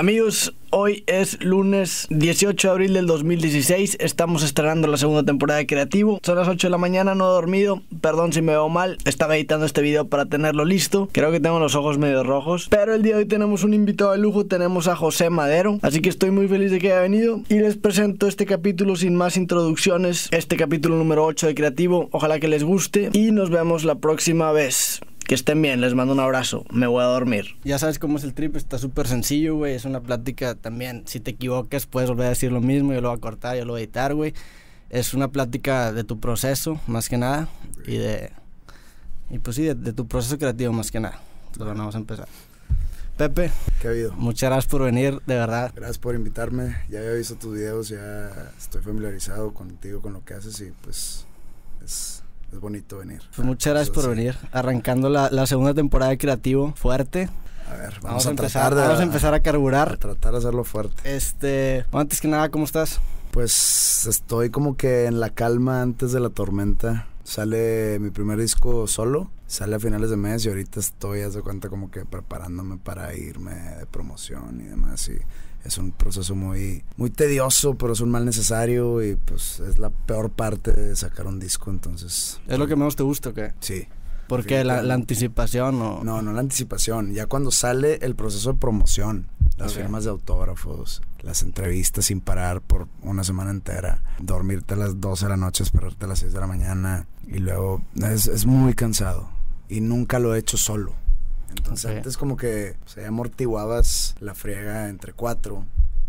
Amigos, hoy es lunes 18 de abril del 2016. Estamos estrenando la segunda temporada de Creativo. Son las 8 de la mañana, no he dormido. Perdón si me veo mal. Estaba editando este video para tenerlo listo. Creo que tengo los ojos medio rojos. Pero el día de hoy tenemos un invitado de lujo. Tenemos a José Madero. Así que estoy muy feliz de que haya venido. Y les presento este capítulo sin más introducciones. Este capítulo número 8 de Creativo. Ojalá que les guste. Y nos vemos la próxima vez. Que estén bien, les mando un abrazo. Me voy a dormir. Ya sabes cómo es el trip, está súper sencillo, güey. Es una plática también. Si te equivocas, puedes volver a decir lo mismo. Yo lo voy a cortar, yo lo voy a editar, güey. Es una plática de tu proceso, más que nada. Y de. Y pues sí, de, tu proceso creativo, más que nada. Entonces, vamos a empezar. Pepe. ¿Qué ha habido? Muchas gracias por venir, de verdad. Gracias por invitarme. Ya había visto tus videos, ya estoy familiarizado contigo, con lo que haces y pues es es bonito venir. Pues muchas gracias por venir. Arrancando la, segunda temporada de Creativo fuerte. A ver, vamos, a, empezar, vamos a empezar a carburar. A tratar de hacerlo fuerte. Este, antes que nada, ¿cómo estás? Pues estoy como que en la calma antes de la tormenta. Sale mi primer disco solo, sale a finales de mes y ahorita estoy, haz de cuenta, como que preparándome para irme de promoción y demás. Y es un proceso muy, muy tedioso, pero es un mal necesario y pues es la peor parte de sacar un disco, entonces... ¿Es lo que menos te gusta o qué? Sí. ¿Por qué? ¿La, anticipación o...? No, no la anticipación, ya cuando sale el proceso de promoción, las firmas de autógrafos, las entrevistas sin parar por una semana entera, dormirte a las 12 de la noche, esperarte a las 6 de la mañana y luego es, es muy cansado y nunca lo he hecho solo. Entonces antes como que o sea, amortiguabas la friega entre cuatro.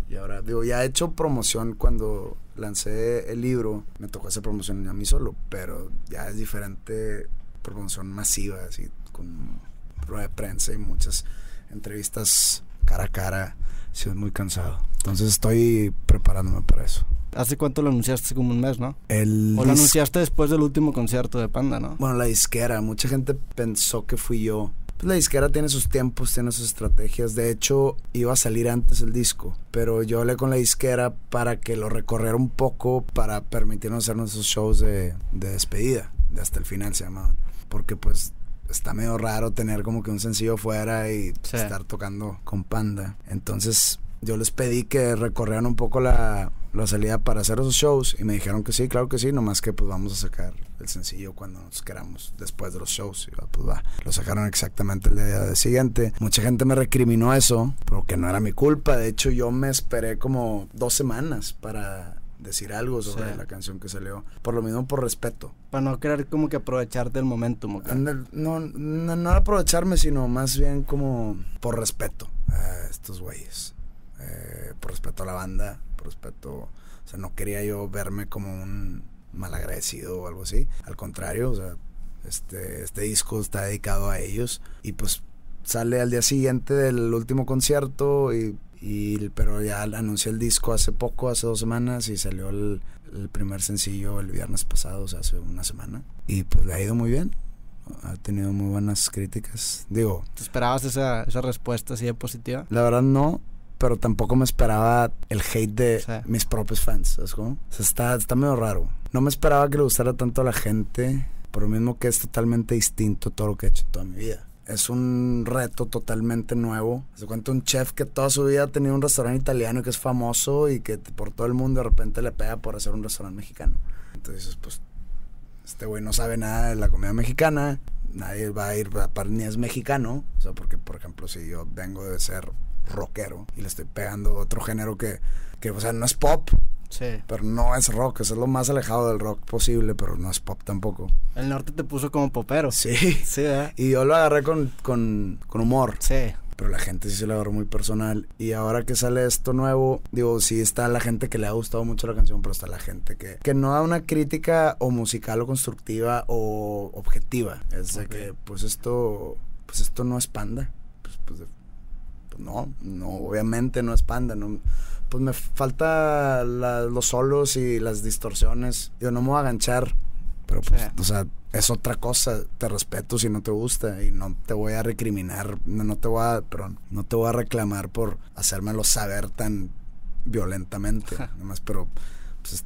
Y ahora, digo, ya he hecho promoción cuando lancé el libro, me tocó hacer promoción a mí solo, pero ya es diferente promoción masiva, así, con rueda de prensa y muchas entrevistas cara a cara. Sí, es muy cansado. Entonces estoy preparándome para eso. ¿Hace cuánto lo anunciaste? Como un mes, ¿no? El o lo anunciaste después del último concierto de Panda, ¿no? Bueno, la disquera. Mucha gente pensó que fui yo pues la disquera tiene sus tiempos, tiene sus estrategias. De hecho, iba a salir antes el disco, pero yo hablé con la disquera para que lo recorriera un poco para permitirnos hacer nuestros shows de, despedida, de hasta el final se llamaban. Porque pues está medio raro tener como que un sencillo fuera y estar tocando con Panda. Entonces yo les pedí que recorrieran un poco la, la salida para hacer esos shows y me dijeron que sí, claro que sí, nomás que pues vamos a sacar el sencillo cuando nos queramos después de los shows. Y, pues va, lo sacaron exactamente el día siguiente. Mucha gente me recriminó eso, pero que no era mi culpa. De hecho, yo me esperé como dos semanas para decir algo sobre la canción que salió. Por lo mismo, por respeto. Para no querer como que aprovecharte el momento. No, no, no, aprovecharme, sino más bien como por respeto a estos güeyes. Eh, por respeto a la banda, por respeto... O sea, no quería yo verme como un malagradecido o algo así. Al contrario, o sea, este, este disco está dedicado a ellos y pues sale al día siguiente del último concierto y, pero ya anuncié el disco hace poco, hace dos semanas y salió el, primer sencillo el viernes pasado, o sea, hace una semana y pues le ha ido muy bien. Ha tenido muy buenas críticas. Digo, ¿te esperabas esa, esa respuesta así de positiva? La verdad no, pero tampoco me esperaba el hate de mis propios fans, ¿sabes cómo? O sea, está, está medio raro. No me esperaba que le gustara tanto a la gente, por lo mismo que es totalmente distinto a todo lo que he hecho en toda mi vida. Es un reto totalmente nuevo. Se cuenta un chef que toda su vida ha tenido un restaurante italiano y que es famoso y que por todo el mundo de repente le pega por hacer un restaurante mexicano. Entonces, pues, este güey no sabe nada de la comida mexicana, nadie va a ir, para ni es mexicano. O sea, porque, por ejemplo, si yo vengo de ser rockero y le estoy pegando otro género que, que o sea, no es pop. Sí. Pero no es rock, es lo más alejado del rock posible, pero no es pop tampoco. El norte te puso como popero. Sí. Sí, Y yo lo agarré con, con, con humor. Sí pero la gente sí se lo agarró muy personal. Y ahora que sale esto nuevo, digo, sí está la gente que le ha gustado mucho la canción, pero está la gente que, que no da una crítica o musical o constructiva o objetiva. Es de que, pues esto, pues esto no es panda. Pues, pues, pues no, no, obviamente no es panda, no pues me falta los solos y las distorsiones. Yo no me voy a aganchar, pero pues, o sea, es otra cosa. Te respeto si no te gusta y no te voy a recriminar, no, te voy a, perdón, no te voy a reclamar por hacérmelo saber tan violentamente. Nomás, pero pues,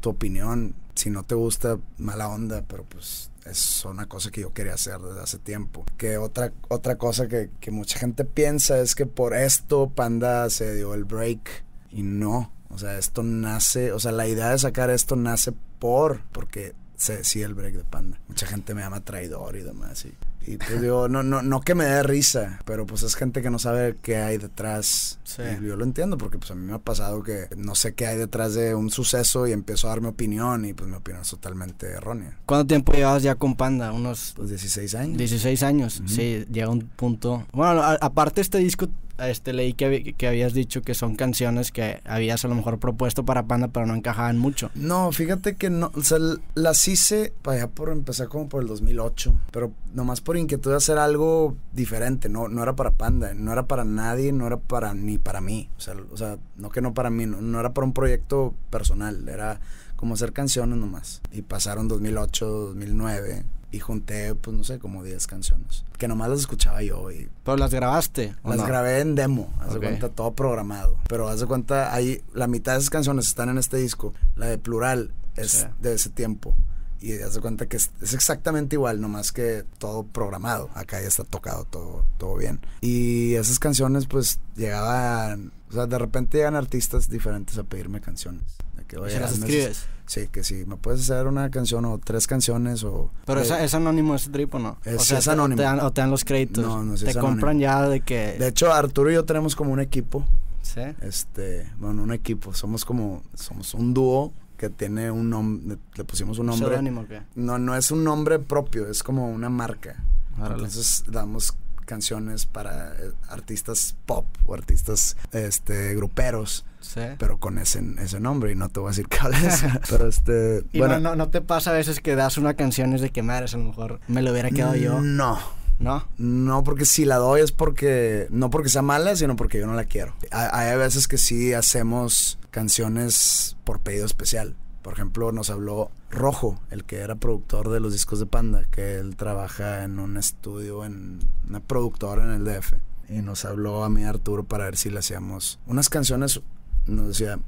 tu opinión, si no te gusta, mala onda, pero pues es una cosa que yo quería hacer desde hace tiempo. Que otra, otra cosa que, que mucha gente piensa es que por esto Panda se dio el break y no. O sea, esto nace, o sea, la idea de sacar esto nace por, porque se decía el break de Panda. Mucha gente me llama traidor y demás. Y, y pues digo, no, no, no que me dé risa, pero pues es gente que no sabe qué hay detrás. Sí. Y yo lo entiendo porque pues a mí me ha pasado que no sé qué hay detrás de un suceso y empiezo a dar mi opinión y pues mi opinión es totalmente errónea. ¿Cuánto tiempo llevas ya con Panda? Unos Pues 16 años. 16 años. Sí, llega un punto. Bueno, a- aparte este disco, este leí que, que habías dicho que son canciones que habías a lo mejor propuesto para Panda, pero no encajaban mucho. No, fíjate que no, o sea, las hice para allá por empezar como por el 2008, pero nomás por inquietud de hacer algo diferente, no, no era para Panda, no era para nadie, no era para ni para mí, o sea, o sea no que no para mí, no, no era para un proyecto personal, era como hacer canciones nomás. Y pasaron 2008, 2009 y junté, pues no sé, como 10 canciones, que nomás las escuchaba yo y Pero las grabaste. ¿o las no? grabé en demo, haz de Ok. cuenta, todo programado. Pero haz de cuenta, ahí la mitad de esas canciones están en este disco. La de plural es Sí. de ese tiempo. Y haz de cuenta que es, es exactamente igual, nomás que todo programado. Acá ya está tocado todo, todo bien. Y esas canciones, pues, llegaban. O sea, de repente llegan artistas diferentes a pedirme canciones. De que, ¿Y "Oye, se las escribes? Sí, que si me puedes hacer una canción o tres canciones o. Pero esa- es anónimo ese trip o no? Es- o sea, es te- anónimo. Te dan, o te dan los créditos. No, no, sí Te es compran ya de que. De hecho, Arturo y yo tenemos como un equipo ¿Sí? este, bueno, un equipo, somos como, somos un dúo que tiene un nombre, le pusimos un nombre. ¿Pseudónimo o qué? No, no es un nombre propio, es como una marca. Órale. Entonces damos canciones para eh, artistas pop o artistas este gruperos, Sí. pero con ese, ese nombre y no te voy a decir cuáles. pero este, Y bueno, no, no, no te pasa a veces que das una canción es de que madres, a lo mejor me lo hubiera quedado yo, No, ¿no? No, porque si la doy es porque, no porque sea mala, sino porque yo no la quiero. Hay, hay veces que sí hacemos canciones por pedido especial. Por ejemplo, nos habló Rojo, el que era productor de los discos de Panda, que él trabaja en un estudio, en una productora en el DF. Y nos habló a mí Arturo para ver si le hacíamos unas canciones, nos decía,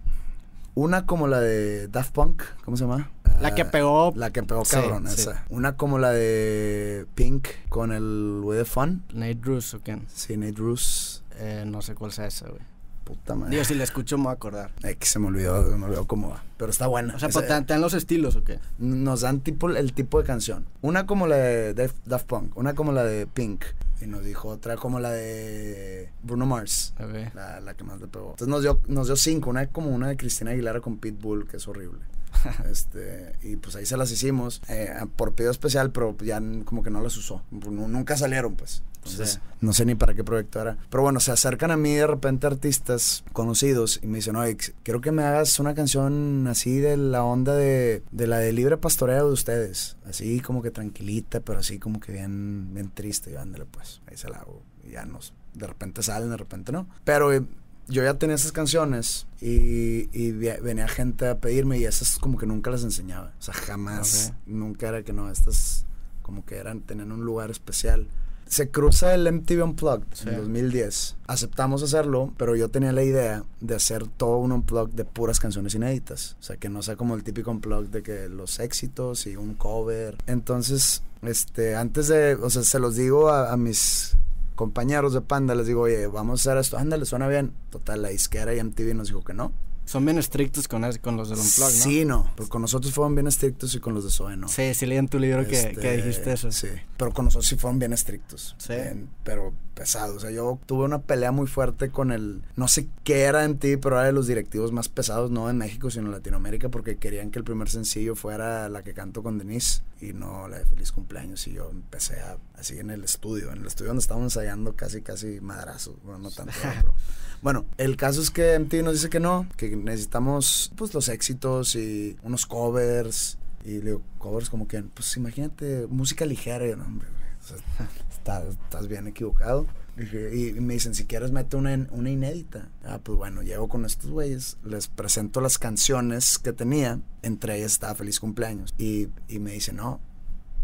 una como la de Daft Punk, ¿cómo se llama? La que Ah, pegó. la que pegó cabrón, sí. esa. Una como la de Pink con el Way de Fun. Nate Bruce o quién. Sí, Nate Russ. Eh, no sé cuál sea esa, güey. Puta madre. Digo, si la escucho me voy a acordar. Ay, que se me olvidó, se me olvidó cómo va. Pero está buena. O sea, Esa- ¿te dan- los estilos o qué? nos dan tipo el tipo de canción. Una como la de Daft Punk, una como la de Pink. Y nos dijo otra como la de Bruno Mars. Ok. La, la que más le pegó. Entonces nos dio, nos dio cinco. Una como una de Cristina Aguilera con Pitbull, que es horrible. este Y pues ahí se las hicimos eh, por pedido especial, pero ya como que no las usó. Nu- Nunca salieron, pues. Entonces, Sí. no sé ni para qué proyecto era. Pero bueno, se acercan a mí de repente artistas conocidos y me dicen, oye, quiero que me hagas una canción así de la onda de, de la de libre pastoreo de ustedes. Así como que tranquilita, pero así como que bien, bien triste. Y ándale, pues, ahí se la hago. Y ya nos, de repente salen, de repente no. Pero eh, yo ya tenía esas canciones y, y venía gente a pedirme y esas como que nunca las enseñaba. O sea, jamás, nunca era que no, estas como que eran, tenían un lugar especial. Se cruza el MTV Unplugged Sí. en 2010. Aceptamos hacerlo, pero yo tenía la idea de hacer todo un Unplugged de puras canciones inéditas. O sea, que no sea como el típico Unplugged de que los éxitos y un cover. Entonces, este, antes de, o sea, se los digo a, a mis compañeros de Panda, les digo, oye, vamos a hacer esto. Ándale, suena bien. Total, la disquera y MTV nos dijo que no. Son bien estrictos con, con los del Unplugged, ¿no? Sí, no. Pero con nosotros fueron bien estrictos y con los de Zoe no. Sí, sí leí en tu libro que, Este, que dijiste eso. Sí, pero con nosotros sí fueron bien estrictos. Sí. Bien, pero pesados. O sea, yo tuve una pelea muy fuerte con el. No sé qué era en ti, pero era de los directivos más pesados, no en México, sino en Latinoamérica, porque querían que el primer sencillo fuera la que canto con Denise y no la de Feliz Cumpleaños. Y yo empecé a, así en el estudio, en el estudio donde estábamos ensayando casi, casi madrazos. Bueno, no tanto, pero. Bueno, el caso es que MTV nos dice que no, que necesitamos pues los éxitos y unos covers. Y digo, covers como que, pues imagínate, música ligera. Y yo, no, hombre, estás bien equivocado. Y, me dicen, si quieres, mete una, una inédita. Ah, pues bueno, llego con estos güeyes, les presento las canciones que tenía, entre ellas estaba Feliz Cumpleaños. Y, y me dicen, no,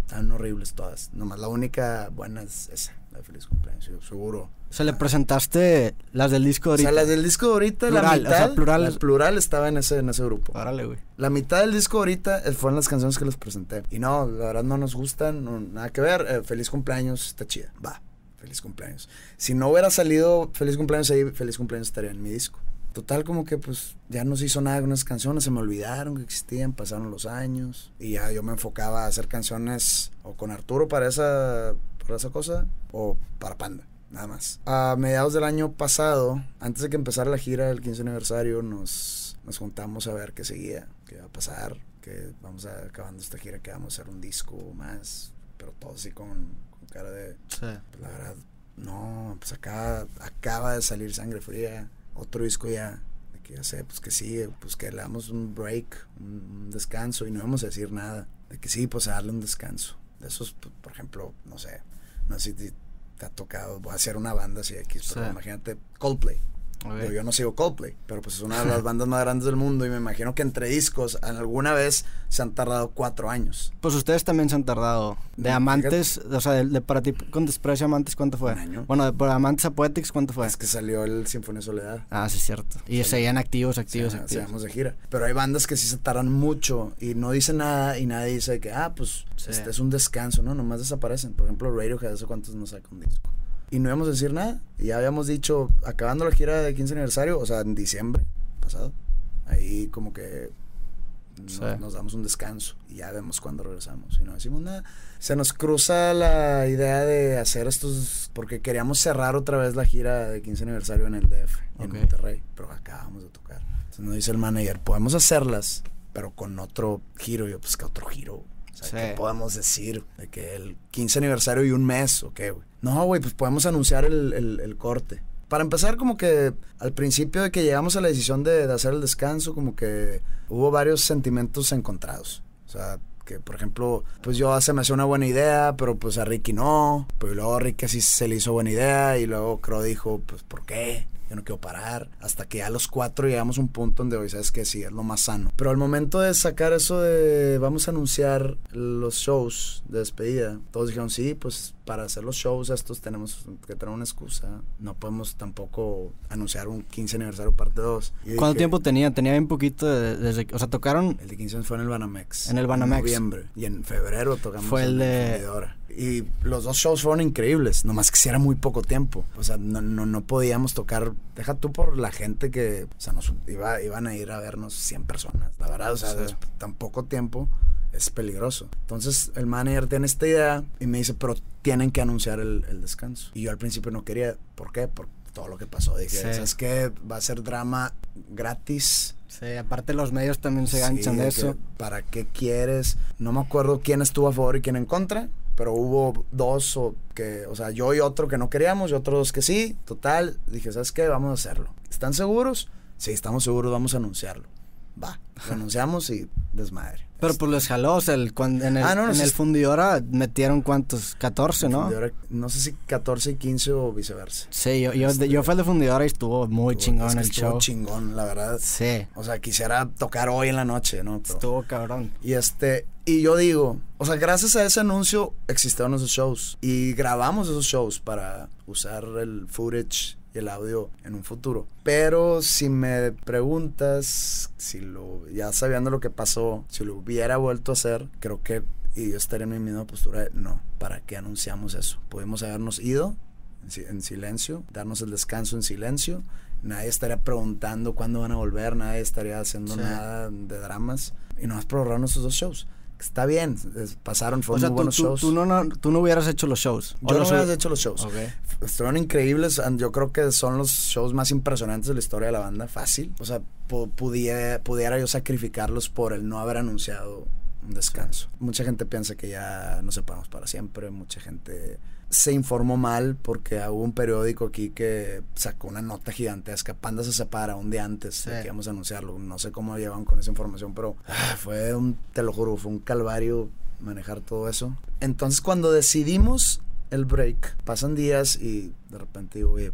están horribles todas. Nomás la única buena es esa, la de Feliz Cumpleaños. Yo, seguro. O sea, le presentaste las del disco de O sea, ahorita. las del disco de ahorita, la Plural, o sea, mitad, plural la es- plural estaba en ese, en ese grupo. Órale, güey. La mitad del disco ahorita eh, fueron las canciones que les presenté. Y no, la verdad no nos gustan, no- nada que ver. Eh, feliz cumpleaños, está chida. Va, feliz cumpleaños. Si no hubiera salido Feliz cumpleaños ahí, Feliz cumpleaños estaría en mi disco. Total, como que pues ya no se hizo nada con esas canciones, se me olvidaron que existían, pasaron los años. Y ya yo me enfocaba a hacer canciones o con Arturo para esa, para esa cosa o para Panda. Nada más. A mediados del año pasado, antes de que empezara la gira del 15 aniversario, nos, nos juntamos a ver qué seguía, qué iba a pasar, que vamos a, acabando esta gira, que vamos a hacer un disco más, pero todo así con, con cara de, Sí. pues, la verdad, no, pues acá acaba de salir Sangre Fría, otro disco ya, que ya sé, pues que sigue, pues que le damos un break, un, un descanso y no vamos a decir nada, de que sí, pues a darle un descanso. De esos, pues, por ejemplo, no sé, no sé si te, ha tocado, voy a hacer una banda así X, pero Sí. imagínate Coldplay. Ok. Digo, yo no sigo Coldplay, pero pues es una de las bandas más grandes del mundo y me imagino que entre discos alguna vez se han tardado cuatro años. Pues ustedes también se han tardado. De Amantes, o sea, de, de para ti con desprecio Amantes, ¿cuánto fue? Un año. Bueno, de para Amantes a Poetics, ¿cuánto fue? Es que salió el Sinfonía Soledad. Ah, sí, es cierto. Y seguían activos, activos, seamos de gira. Pero hay bandas que sí se tardan mucho y no dicen nada y nadie dice que, ah, pues Sí. este es un descanso, ¿no? Nomás desaparecen. Por ejemplo, Radiohead, ¿hace cuántos no saca un disco? Y no íbamos a decir nada. Y ya habíamos dicho, acabando la gira de 15 aniversario, o sea, en diciembre pasado, ahí como que nos, Sí. nos damos un descanso y ya vemos cuándo regresamos. Y no decimos nada. Se nos cruza la idea de hacer estos, porque queríamos cerrar otra vez la gira de 15 aniversario en el DF, y en. Monterrey, pero acabamos de tocar. Entonces nos dice el manager, podemos hacerlas, pero con otro giro. Y yo, pues, ¿qué otro giro? O sea, Sí. ¿qué podemos decir? De que el 15 aniversario y un mes, ¿o qué, güey? No, güey, pues podemos anunciar el, el- corte. Para empezar, como que al principio de que llegamos a la decisión de, hacer el descanso, como que hubo varios sentimientos encontrados. O sea, que por ejemplo, pues yo se me hacía una buena idea, pero pues a Ricky no. Pero luego a Ricky sí se le hizo buena idea y luego Crow dijo, pues ¿por qué? Yo no quiero parar. Hasta que ya los cuatro llegamos a un punto donde hoy sabes que sí, es lo más sano. Pero al momento de sacar eso de vamos a anunciar los shows de despedida, todos dijeron, sí, pues para hacer los shows estos tenemos que tener una excusa. No podemos tampoco anunciar un 15 aniversario parte 2. Y ¿Cuánto dije, tiempo tenía? Tenía bien poquito de- desde o sea, tocaron el de 15 fue en el Banamex. En el Banamex. En noviembre. Y en febrero tocamos Fue el de-. Y los dos shows fueron increíbles. Nomás que si era muy poco tiempo. O sea, no, no, no podíamos tocar. Deja tú por la gente que. O sea, nos iba, iban a ir a vernos 100 personas. La verdad, o sea, Sí. tan poco tiempo es peligroso. Entonces el manager tiene esta idea y me dice, pero tienen que anunciar el, el descanso. Y yo al principio no quería. ¿Por qué? Por todo lo que pasó. Dije, Sí. ¿sabes qué? Va a ser drama gratis. Sí, aparte los medios también se Sí, ganchan de que, eso. ¿Para qué quieres? No me acuerdo quién estuvo a favor y quién en contra, pero hubo dos o que, o sea, yo y otro que no queríamos y otros dos que sí. Total, dije, ¿sabes qué? Vamos a hacerlo. ¿Están seguros? Sí, estamos seguros, vamos a anunciarlo. Va, anunciamos y desmadre. Pero pues les jaló, o sea, el, cuan- en el, Ah, no, no, en sí el es- fundidora metieron cuántos, 14, ¿no? No sé si 14 y 15 o viceversa. Sí, yo, yo, Este- yo fui al de fundidora y estuvo muy Estuvo- chingón es que el estuvo show. chingón, la verdad. Sí, O sea, quisiera tocar hoy en la noche, ¿no? Pero- estuvo cabrón. Y este, y yo digo, o sea, gracias a ese anuncio existieron esos shows y grabamos esos shows para usar el footage y el audio en un futuro. Pero si me preguntas si lo ya sabiendo lo que pasó, si lo hubiera vuelto a hacer, creo que y yo estaría en mi misma postura de no, ¿para qué anunciamos eso? Pudimos habernos ido en, si- en silencio, darnos el descanso en silencio. Nadie estaría preguntando cuándo van a volver, nadie estaría haciendo Sí. nada de dramas. Y nomás por ahorrarnos esos dos shows. Está bien, pasaron, O fueron sea, muy tú, buenos tú, shows. tú no, no- tú no hubieras hecho los shows. O Yo no los hubieras hubi- hecho los shows. Ok. Estuvieron increíbles. Yo creo que son los shows más impresionantes de la historia de la banda. Fácil. O sea, pu- pudiera, pudiera yo sacrificarlos por el no haber anunciado un descanso. Mucha gente piensa que ya no separamos para siempre. Mucha gente se informó mal porque hubo un periódico aquí que sacó una nota gigantesca. Panda se separa un día antes de Sí. que íbamos a anunciarlo. No sé cómo llevan con esa información, pero ah, fue un, te lo juro, fue un calvario manejar todo eso. Entonces, cuando decidimos el break, pasan días y de repente digo, oye,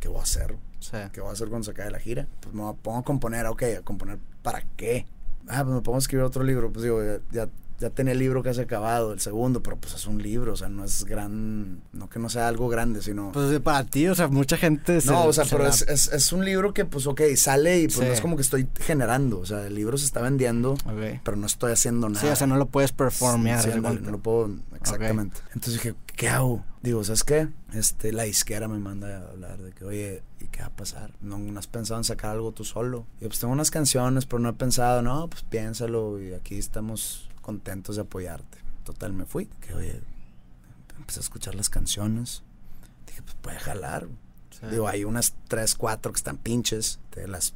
¿qué voy a hacer? Sí. ¿Qué voy a hacer cuando se acabe la gira? Pues me pongo a componer, ok, ¿a componer para qué? Ah, pues me pongo a escribir otro libro, pues digo, ya, ya ya tenía el libro casi acabado, el segundo, pero pues es un libro, o sea, no es gran, no que no sea algo grande, sino... Pues para ti, o sea, mucha gente... No, o sea, pero es, es, un libro que pues, ok, sale y pues no es como que estoy generando, o sea, el libro se está vendiendo, pero no estoy haciendo nada. Sí, o sea, no lo puedes performear. Sí, no, lo puedo, exactamente. Entonces dije, ¿qué hago? Digo, ¿sabes qué? Este, la izquierda me manda a hablar de que, oye, ¿y qué va a pasar? ¿No, ¿No, has pensado en sacar algo tú solo? Y pues tengo unas canciones, pero no he pensado, no, pues piénsalo y aquí estamos contentos de apoyarte. Total, me fui. Que oye, empecé a escuchar las canciones. Dije, pues puede jalar. Digo, hay unas tres, cuatro que están pinches. Te las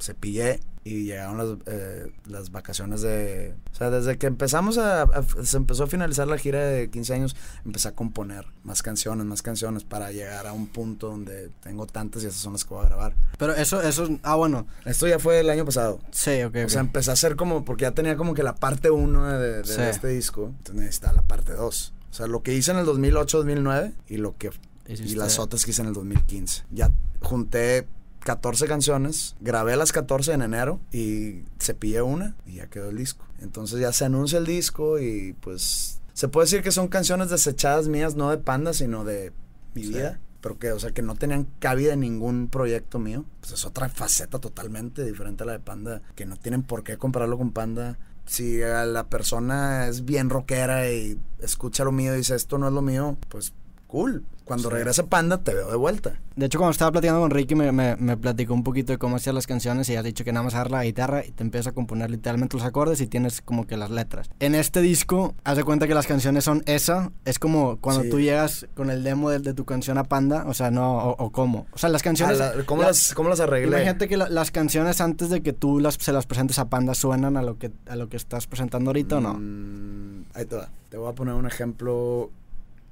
cepillé y llegaron las, eh, las vacaciones de... O sea, desde que empezamos a, Se empezó a finalizar la gira de 15 años, empecé a componer más canciones, más canciones para llegar a un punto donde tengo tantas y esas son las que voy a grabar. Pero eso, eso... Ah, bueno. Esto ya fue el año pasado. Sí, ok. O sea, empecé a hacer como... Porque ya tenía como que la parte 1 de, este disco. Entonces está la parte 2. O sea, lo que hice en el 2008, 2009 y lo que... Y las otras que hice en el 2015. Ya junté 14 canciones, grabé las 14 en enero y cepillé una y ya quedó el disco. Entonces ya se anuncia el disco y pues se puede decir que son canciones desechadas mías, no de Panda, sino de mi vida. Pero que, o sea, que no tenían cabida en ningún proyecto mío. Pues es otra faceta totalmente diferente a la de Panda, que no tienen por qué comprarlo con Panda. Si la persona es bien rockera y escucha lo mío y dice esto no es lo mío, pues cool. Cuando regrese Panda, te veo de vuelta. De hecho, cuando estaba platicando con Ricky, me, me, platicó un poquito de cómo hacían las canciones y has dicho que nada más agarra la guitarra y te empieza a componer literalmente los acordes y tienes como que las letras. En este disco, haz de cuenta que las canciones son esa. Es como cuando tú llegas con el demo de, tu canción a Panda, o sea, no, o, cómo. O sea, las canciones. Ah, ¿cómo, las, ¿Cómo las arreglé? Imagínate que las canciones antes de que tú las, se las presentes a Panda suenan a lo que, a lo que estás presentando ahorita o no. Mm, ahí te va. Te voy a poner un ejemplo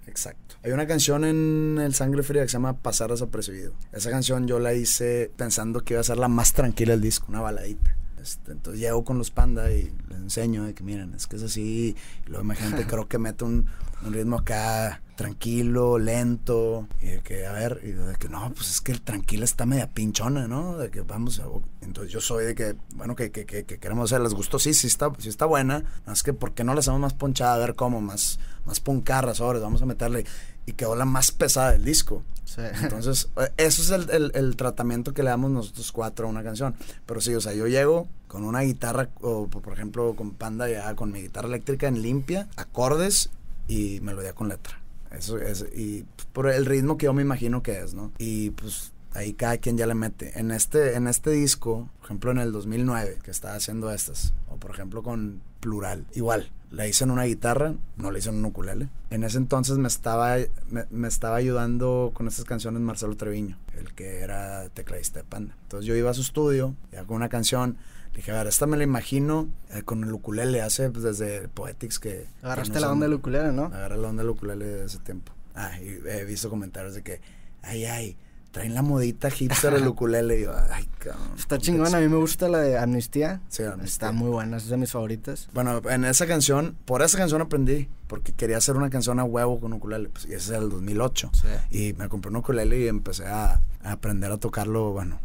Exacto. Hay una canción en El Sangre Fría que se llama Pasar desapercibido. Esa canción yo la hice pensando que iba a ser la más tranquila del disco, una baladita. Este, entonces llego con los panda y les enseño de que miren, es que es así. Y luego imagínate, creo que mete un, un, ritmo acá tranquilo, lento. Y de que, a ver, y de que no, pues es que el tranquilo está media pinchona, ¿no? De que vamos a. Entonces yo soy de que, bueno, que, que, que, queremos hacer, les gustó, sí, sí está, sí está buena. Más que, ¿por qué no la hacemos más ponchada? A ver cómo, más, más puncarra sobre, vamos a meterle. Y quedó la más pesada del disco. Entonces, eh, eso es el, el, tratamiento que le damos nosotros cuatro a una canción. Pero sí, o sea, yo llego con una guitarra, o por ejemplo con Panda, ya con mi guitarra eléctrica en limpia, acordes y melodía con letra. Eso es, y por el ritmo que yo me imagino que es, ¿no? Y pues ahí cada quien ya le mete. En este, en este disco, por ejemplo en el 2009, que estaba haciendo estas, o por ejemplo con Plural, igual, la hice en una guitarra, no la hice en un ukulele. En ese entonces me estaba, me, estaba ayudando con estas canciones Marcelo Treviño, el que era tecladista de Panda. Entonces yo iba a su estudio, ya con una canción, dije, a ver, esta me la imagino eh, con el ukulele, hace pues, desde Poetics que... Agarraste la onda del ukulele, ¿no? Agarré la onda del ukulele de ese tiempo. Ah, y he visto comentarios de que, ay, ay, traen la modita hipster el ukulele. Y yo, ay, cabrón. Está chingona. A mí me gusta la de Amnistía. Sí, Está muy buena. Es de mis favoritas. Bueno, en esa canción, por esa canción aprendí. Porque quería hacer una canción a huevo con ukulele. Pues, y ese es el 2008. Sí. Y me compré un ukulele y empecé a, aprender a tocarlo, bueno,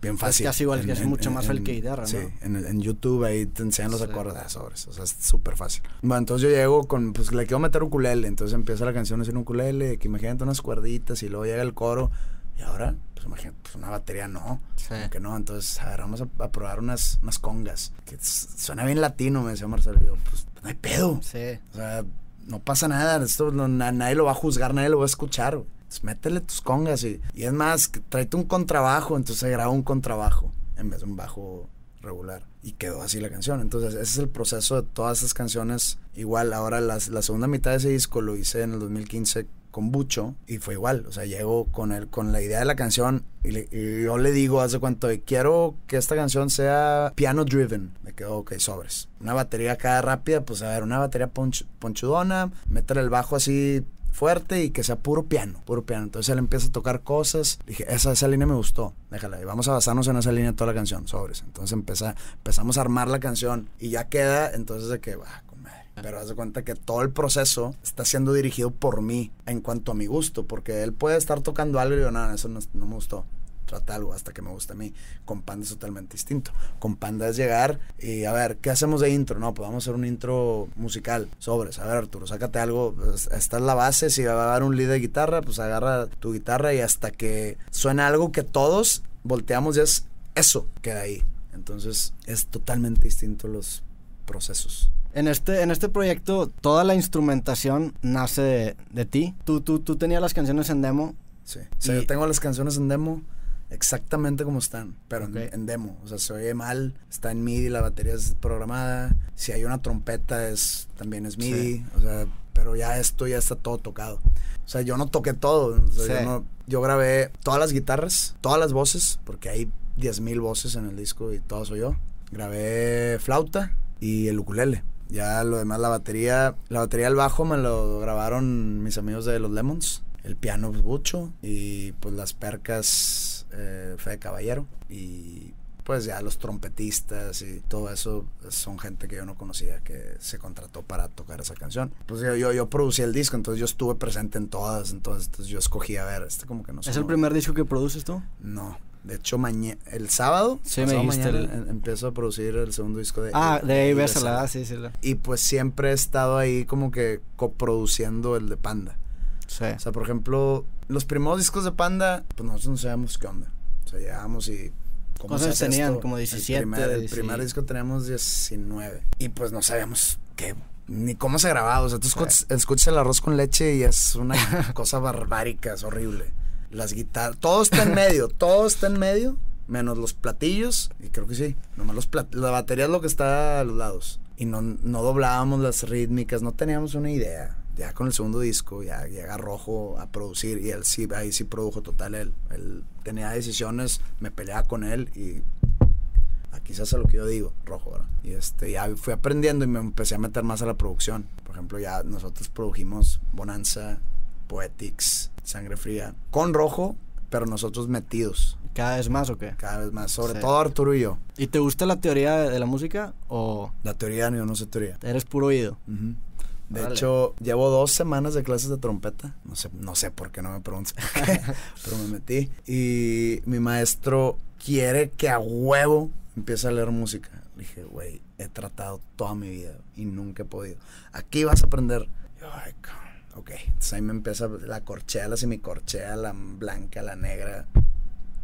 bien fácil. Es casi igual, que es mucho más fácil que guitarra, Sí, en, en, YouTube ahí te enseñan los acordes de sobres, o sea, es súper fácil. Bueno, entonces yo llego con, pues le quiero meter ukulele, entonces empieza la canción sin ukulele, que imagínate unas cuerditas y luego llega el coro y ahora, pues imagínate, pues una batería no. Sí. Que no, entonces, a ver, vamos a, probar unas, unas congas. Que suena bien latino, me decía Marcelo. yo, pues, no hay pedo. Sí. O sea, no pasa nada. Esto nadie lo va a juzgar, nadie lo va a escuchar. Pues métele tus congas y, y es más, tráete un contrabajo. Entonces graba un contrabajo en vez de un bajo regular. Y quedó así la canción. Entonces, ese es el proceso de todas esas canciones. Igual, ahora la segunda mitad de ese disco lo hice en el 2015 con Bucho y fue igual, o sea, llego con él con la idea de la canción y, yo le digo, hace cuánto, quiero que esta canción sea piano driven. Me quedo, ok, sobres. Una batería acá rápida, pues a ver, una batería ponchudona, meter el bajo así fuerte y que sea puro piano, puro piano. Entonces él empieza a tocar cosas. Dije, esa, esa línea me gustó, déjala. Y vamos a basarnos en esa línea toda la canción, sobres. Entonces empezamos a armar la canción y ya queda, entonces de que, va, pero haz de cuenta que todo el proceso está siendo dirigido por mí en cuanto a mi gusto, porque él puede estar tocando algo y yo, nada, eso no, me gustó. trata algo hasta que me gusta a mí. Con Panda es totalmente distinto. Con Panda es llegar y a ver, ¿qué hacemos de intro? No, pues hacer un intro musical. Sobres, a ver Arturo, sácate algo. Pues, esta es la base, si va a dar un lead de guitarra, pues agarra tu guitarra y hasta que suena algo que todos volteamos ya es eso, queda ahí. Entonces es totalmente distinto los procesos. En este, en este proyecto, toda la instrumentación nace de, ti. Tú, tú, tú tenías las canciones en demo. Sí. O sea, yo tengo las canciones en demo exactamente como están, pero en, demo. O sea, se oye mal, está en MIDI, la batería es programada. Si hay una trompeta, es, también es MIDI. O sea, pero ya esto ya está todo tocado. O sea, yo no toqué todo. yo, yo grabé todas las guitarras, todas las voces, porque hay 10.000 voces en el disco y todo soy yo. Grabé flauta y el ukulele. Ya lo demás, la batería, la batería del bajo me lo grabaron mis amigos de los Lemons. El piano Bucho y pues las percas eh, Fede Caballero. Y pues ya los trompetistas y todo eso son gente que yo no conocía que se contrató para tocar esa canción. Pues yo, yo, yo producí el disco, entonces yo estuve presente en todas, entonces, yo escogí a ver, este como que no sé. ¿Es el primer disco que produces tú? No. De hecho, mañana, el sábado, sí, me mañana em, empiezo a producir el segundo disco de... Ah, de, de sí, sí. Y pues siempre he estado ahí como que coproduciendo el de Panda. Sí. O sea, por ejemplo, los primeros discos de Panda, pues nosotros no sabíamos qué onda. O sea, llegamos y... ¿Cómo se tenían? Como 17. El primer, disco teníamos 19. Y pues no sabíamos qué ni cómo se grababa. O sea, tú escuchas el arroz con leche y es una cosa barbárica, es horrible las guitarras, todo está en medio, todo está en medio, menos los platillos, y creo que sí, nomás los la batería es lo que está a los lados. Y no, no doblábamos las rítmicas, no teníamos una idea. Ya con el segundo disco, ya llega Rojo a producir, y él sí, ahí sí produjo total él. Él tenía decisiones, me peleaba con él y aquí se hace lo que yo digo, Rojo, ¿verdad? Y este, ya fui aprendiendo y me empecé a meter más a la producción. Por ejemplo, ya nosotros produjimos Bonanza, Poetics, Sangre Fría, con rojo, pero nosotros metidos. ¿Cada vez más o qué? Cada vez más, sobre todo Arturo y yo. ¿Y te gusta la teoría de la música o...? La teoría, yo no sé teoría. Eres puro oído. De hecho, llevo dos semanas de clases de trompeta. No sé, no sé por qué, no me preguntes pero me metí. Y mi maestro quiere que a huevo empiece a leer música. Le dije, güey, he tratado toda mi vida y nunca he podido. Aquí vas a aprender. Yo, ay, Ok, entonces ahí me empieza la corchea, la semicorchea, la blanca, la negra.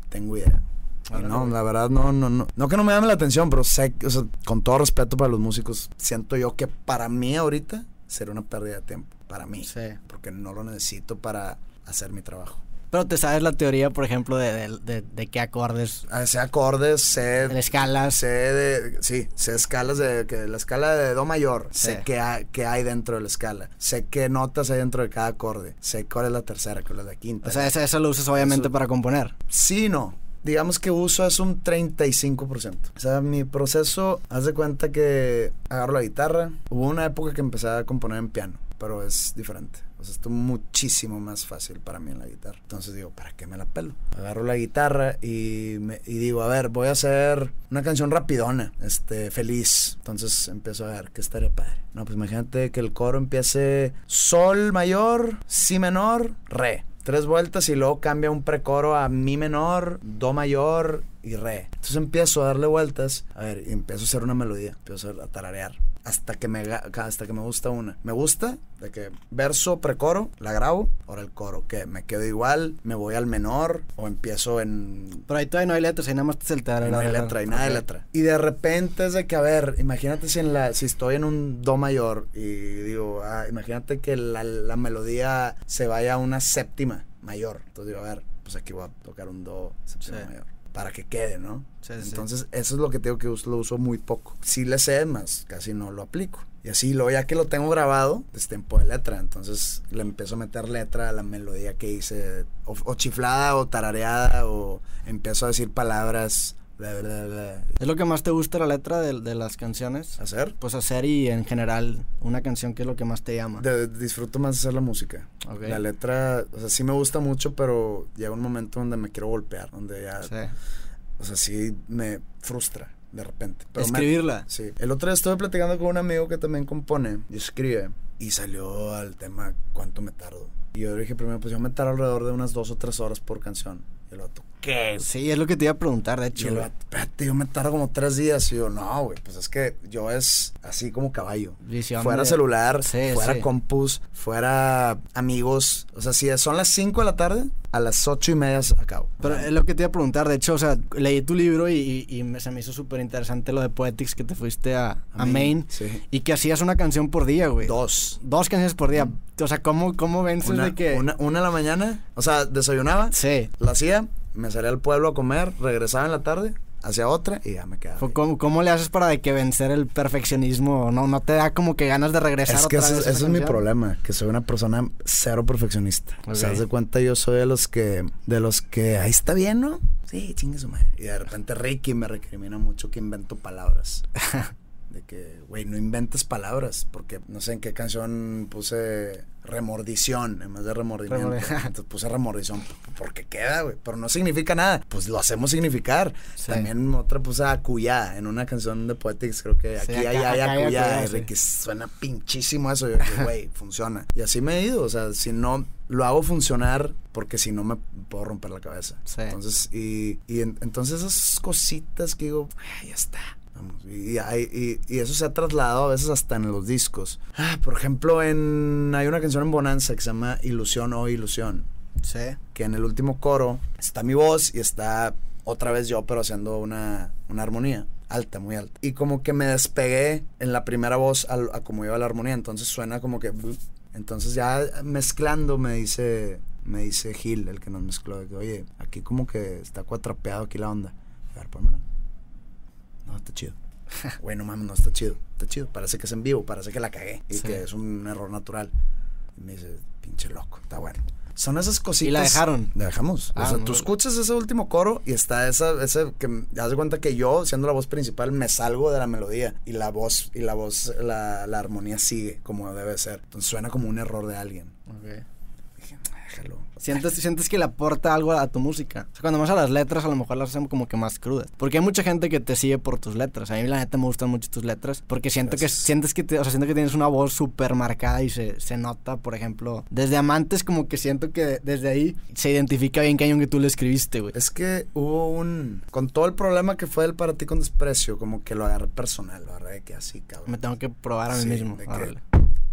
Tengo idea. no, la verdad, no, no, no. No que no me llame la atención, pero sé, o sea, con todo respeto para los músicos, siento yo que para mí ahorita será una pérdida de tiempo. Para mí. Sí. Porque no lo necesito para hacer mi trabajo. Pero te sabes la teoría, por ejemplo, de, de, de, qué acordes. Ah, sé acordes, sé. De escalas. Sé de. Sí, sé escalas de. Que la escala de Do mayor. Sé qué hay, hay dentro de la escala. Sé qué notas hay dentro de cada acorde. Sé cuál es la tercera, cuál es la quinta. O sea, eso, lo usas obviamente para componer. Sí, no digamos que uso es un 35%. O sea, mi proceso, haz de cuenta que agarro la guitarra. Hubo una época que empecé a componer en piano, pero es diferente. O sea, esto es muchísimo más fácil para mí en la guitarra. Entonces digo, ¿para qué me la pelo? Agarro la guitarra y, me, digo, a ver, voy a hacer una canción rapidona, este, feliz. Entonces empiezo a ver, ¿qué estaría padre? No, pues imagínate que el coro empiece sol mayor, si menor, re tres vueltas y luego cambia un precoro a mi menor, do mayor y re. Entonces empiezo a darle vueltas, a ver, y empiezo a hacer una melodía, empiezo a tararear hasta que me hasta que me gusta una. Me gusta de que verso precoro, la grabo, ahora el coro, que me quedo igual, me voy al menor o empiezo en Pero ahí todavía no hay letras, ahí nada más te el No hay letra, hay nada de letra. Y de repente es de que a ver, imagínate si en la si estoy en un do mayor y digo, ah, imagínate que la, la melodía se vaya a una séptima mayor. Entonces digo, a ver, pues aquí voy a tocar un do séptima mayor para que quede, ¿no? Entonces, eso es lo que tengo que lo uso muy poco. Sí le sé, más casi no lo aplico. Y así, lo, ya que lo tengo grabado, es tiempo de letra. Entonces le empiezo a meter letra a la melodía que hice, o, chiflada, o tarareada, o empiezo a decir palabras ¿Es lo que más te gusta la letra de, las canciones? ¿Hacer? Pues hacer y en general una canción que es lo que más te llama. disfruto más hacer la música. La letra, o sea, sí me gusta mucho, pero llega un momento donde me quiero golpear, donde ya... Sí. O sea, sí me frustra de repente. Escribirla. sí. El otro día estuve platicando con un amigo que también compone y escribe. Y salió al tema cuánto me tardo. Y yo dije primero, pues yo me tardo alrededor de unas dos o tres horas por canción. Y el otro, qué? Sí, es lo que te iba a preguntar, de Y hecho. el vato, espérate, yo me tardo como tres días. Y yo, no, güey, pues es que yo es así como caballo. Visión fuera de- celular, Sí, fuera sí. compus, fuera amigos. O sea, si son las 5 de la tarde, a las ocho y media acabo. Pero es lo que te iba a preguntar, de hecho, o sea, leí tu libro y, y- se me hizo súper interesante lo de Poetics, que te fuiste a, a Maine Sí. y que hacías una canción por día, güey. Dos. Dos canciones por día. O sea, ¿cómo, cómo vences Una, de que...? una, una en la mañana, o sea, desayunaba, Sí. la hacía, me salía al pueblo a comer, regresaba en la tarde, hacía otra y ya me quedaba. ¿Cómo, cómo le haces para de que vencer el perfeccionismo? ¿No, no te da como que ganas de regresar Es que otra ese, vez ese es mi problema, que soy una persona cero perfeccionista. O sea, de cuenta yo soy de los que, de los que, ahí está bien, ¿no? Sí, chingue su madre. Y de repente Ricky me recrimina mucho que invento palabras. de que, güey, no inventes palabras, porque no sé en qué canción puse remordición en vez de remordimiento. Remordi- Entonces puse remordición porque queda, güey, pero no significa nada. Pues lo hacemos significar. Sí. También otra puse acuyá en una canción de Poetics, creo que Sí, aquí hay, acuyá, sí. Ricky suena pinchísimo eso. Güey, funciona. Y así me he ido. O sea, si no lo hago funcionar, porque si no me puedo romper la cabeza. Entonces, y, y en- entonces esas cositas que digo, "Ay, ya está. Vamos. Y, hay- y- y eso se ha trasladado a veces hasta en los discos. Ah, por ejemplo, en hay una canción en Bonanza que se llama Ilusión o Ilusión Sí. que en el último coro está mi voz y está otra vez yo, pero haciendo una, una armonía alta, muy alta. Y como que me despegué en la primera voz al- a, como iba la armonía, entonces suena como que... Entonces ya mezclando me dice, me dice Gil, el que nos mezcló, que, oye, aquí como que está cuatrapeado aquí la onda. A ver, pónmela. No, está chido. Güey, no mames, no está chido. Está chido. Parece que es en vivo, parece que la cagué. Y Sí. que es un error natural. Y me dice, pinche loco, está bueno. Son esas cositas. ¿Y la dejaron? La dejamos. Ah, o sea, muy tú escuchas ese último coro y está esa, ese que ya das cuenta que yo, siendo la voz principal, me salgo de la melodía. Y la voz, y la voz, la, la armonía sigue como debe ser. Entonces suena como un error de alguien. Dije, "Ah, déjalo. ¿Sientes, sientes que le aporta algo a tu música. O sea, cuando vas a las letras, a lo mejor las hacen como que más crudas. Porque hay mucha gente que te sigue por tus letras. A mí, la neta, me gustan mucho tus letras. Porque siento que, Gracias. sientes que, te- o sea, siento que tienes una voz súper marcada y se, se nota, por ejemplo, desde Amantes, como que siento que desde ahí se identifica bien qué año que tú le escribiste, güey. Es que hubo un. Con todo el problema que fue el para ti con desprecio, como que lo agarré personal, lo agarré de que así, cabrón. Me tengo que probar a mí Sí, mismo. de que-.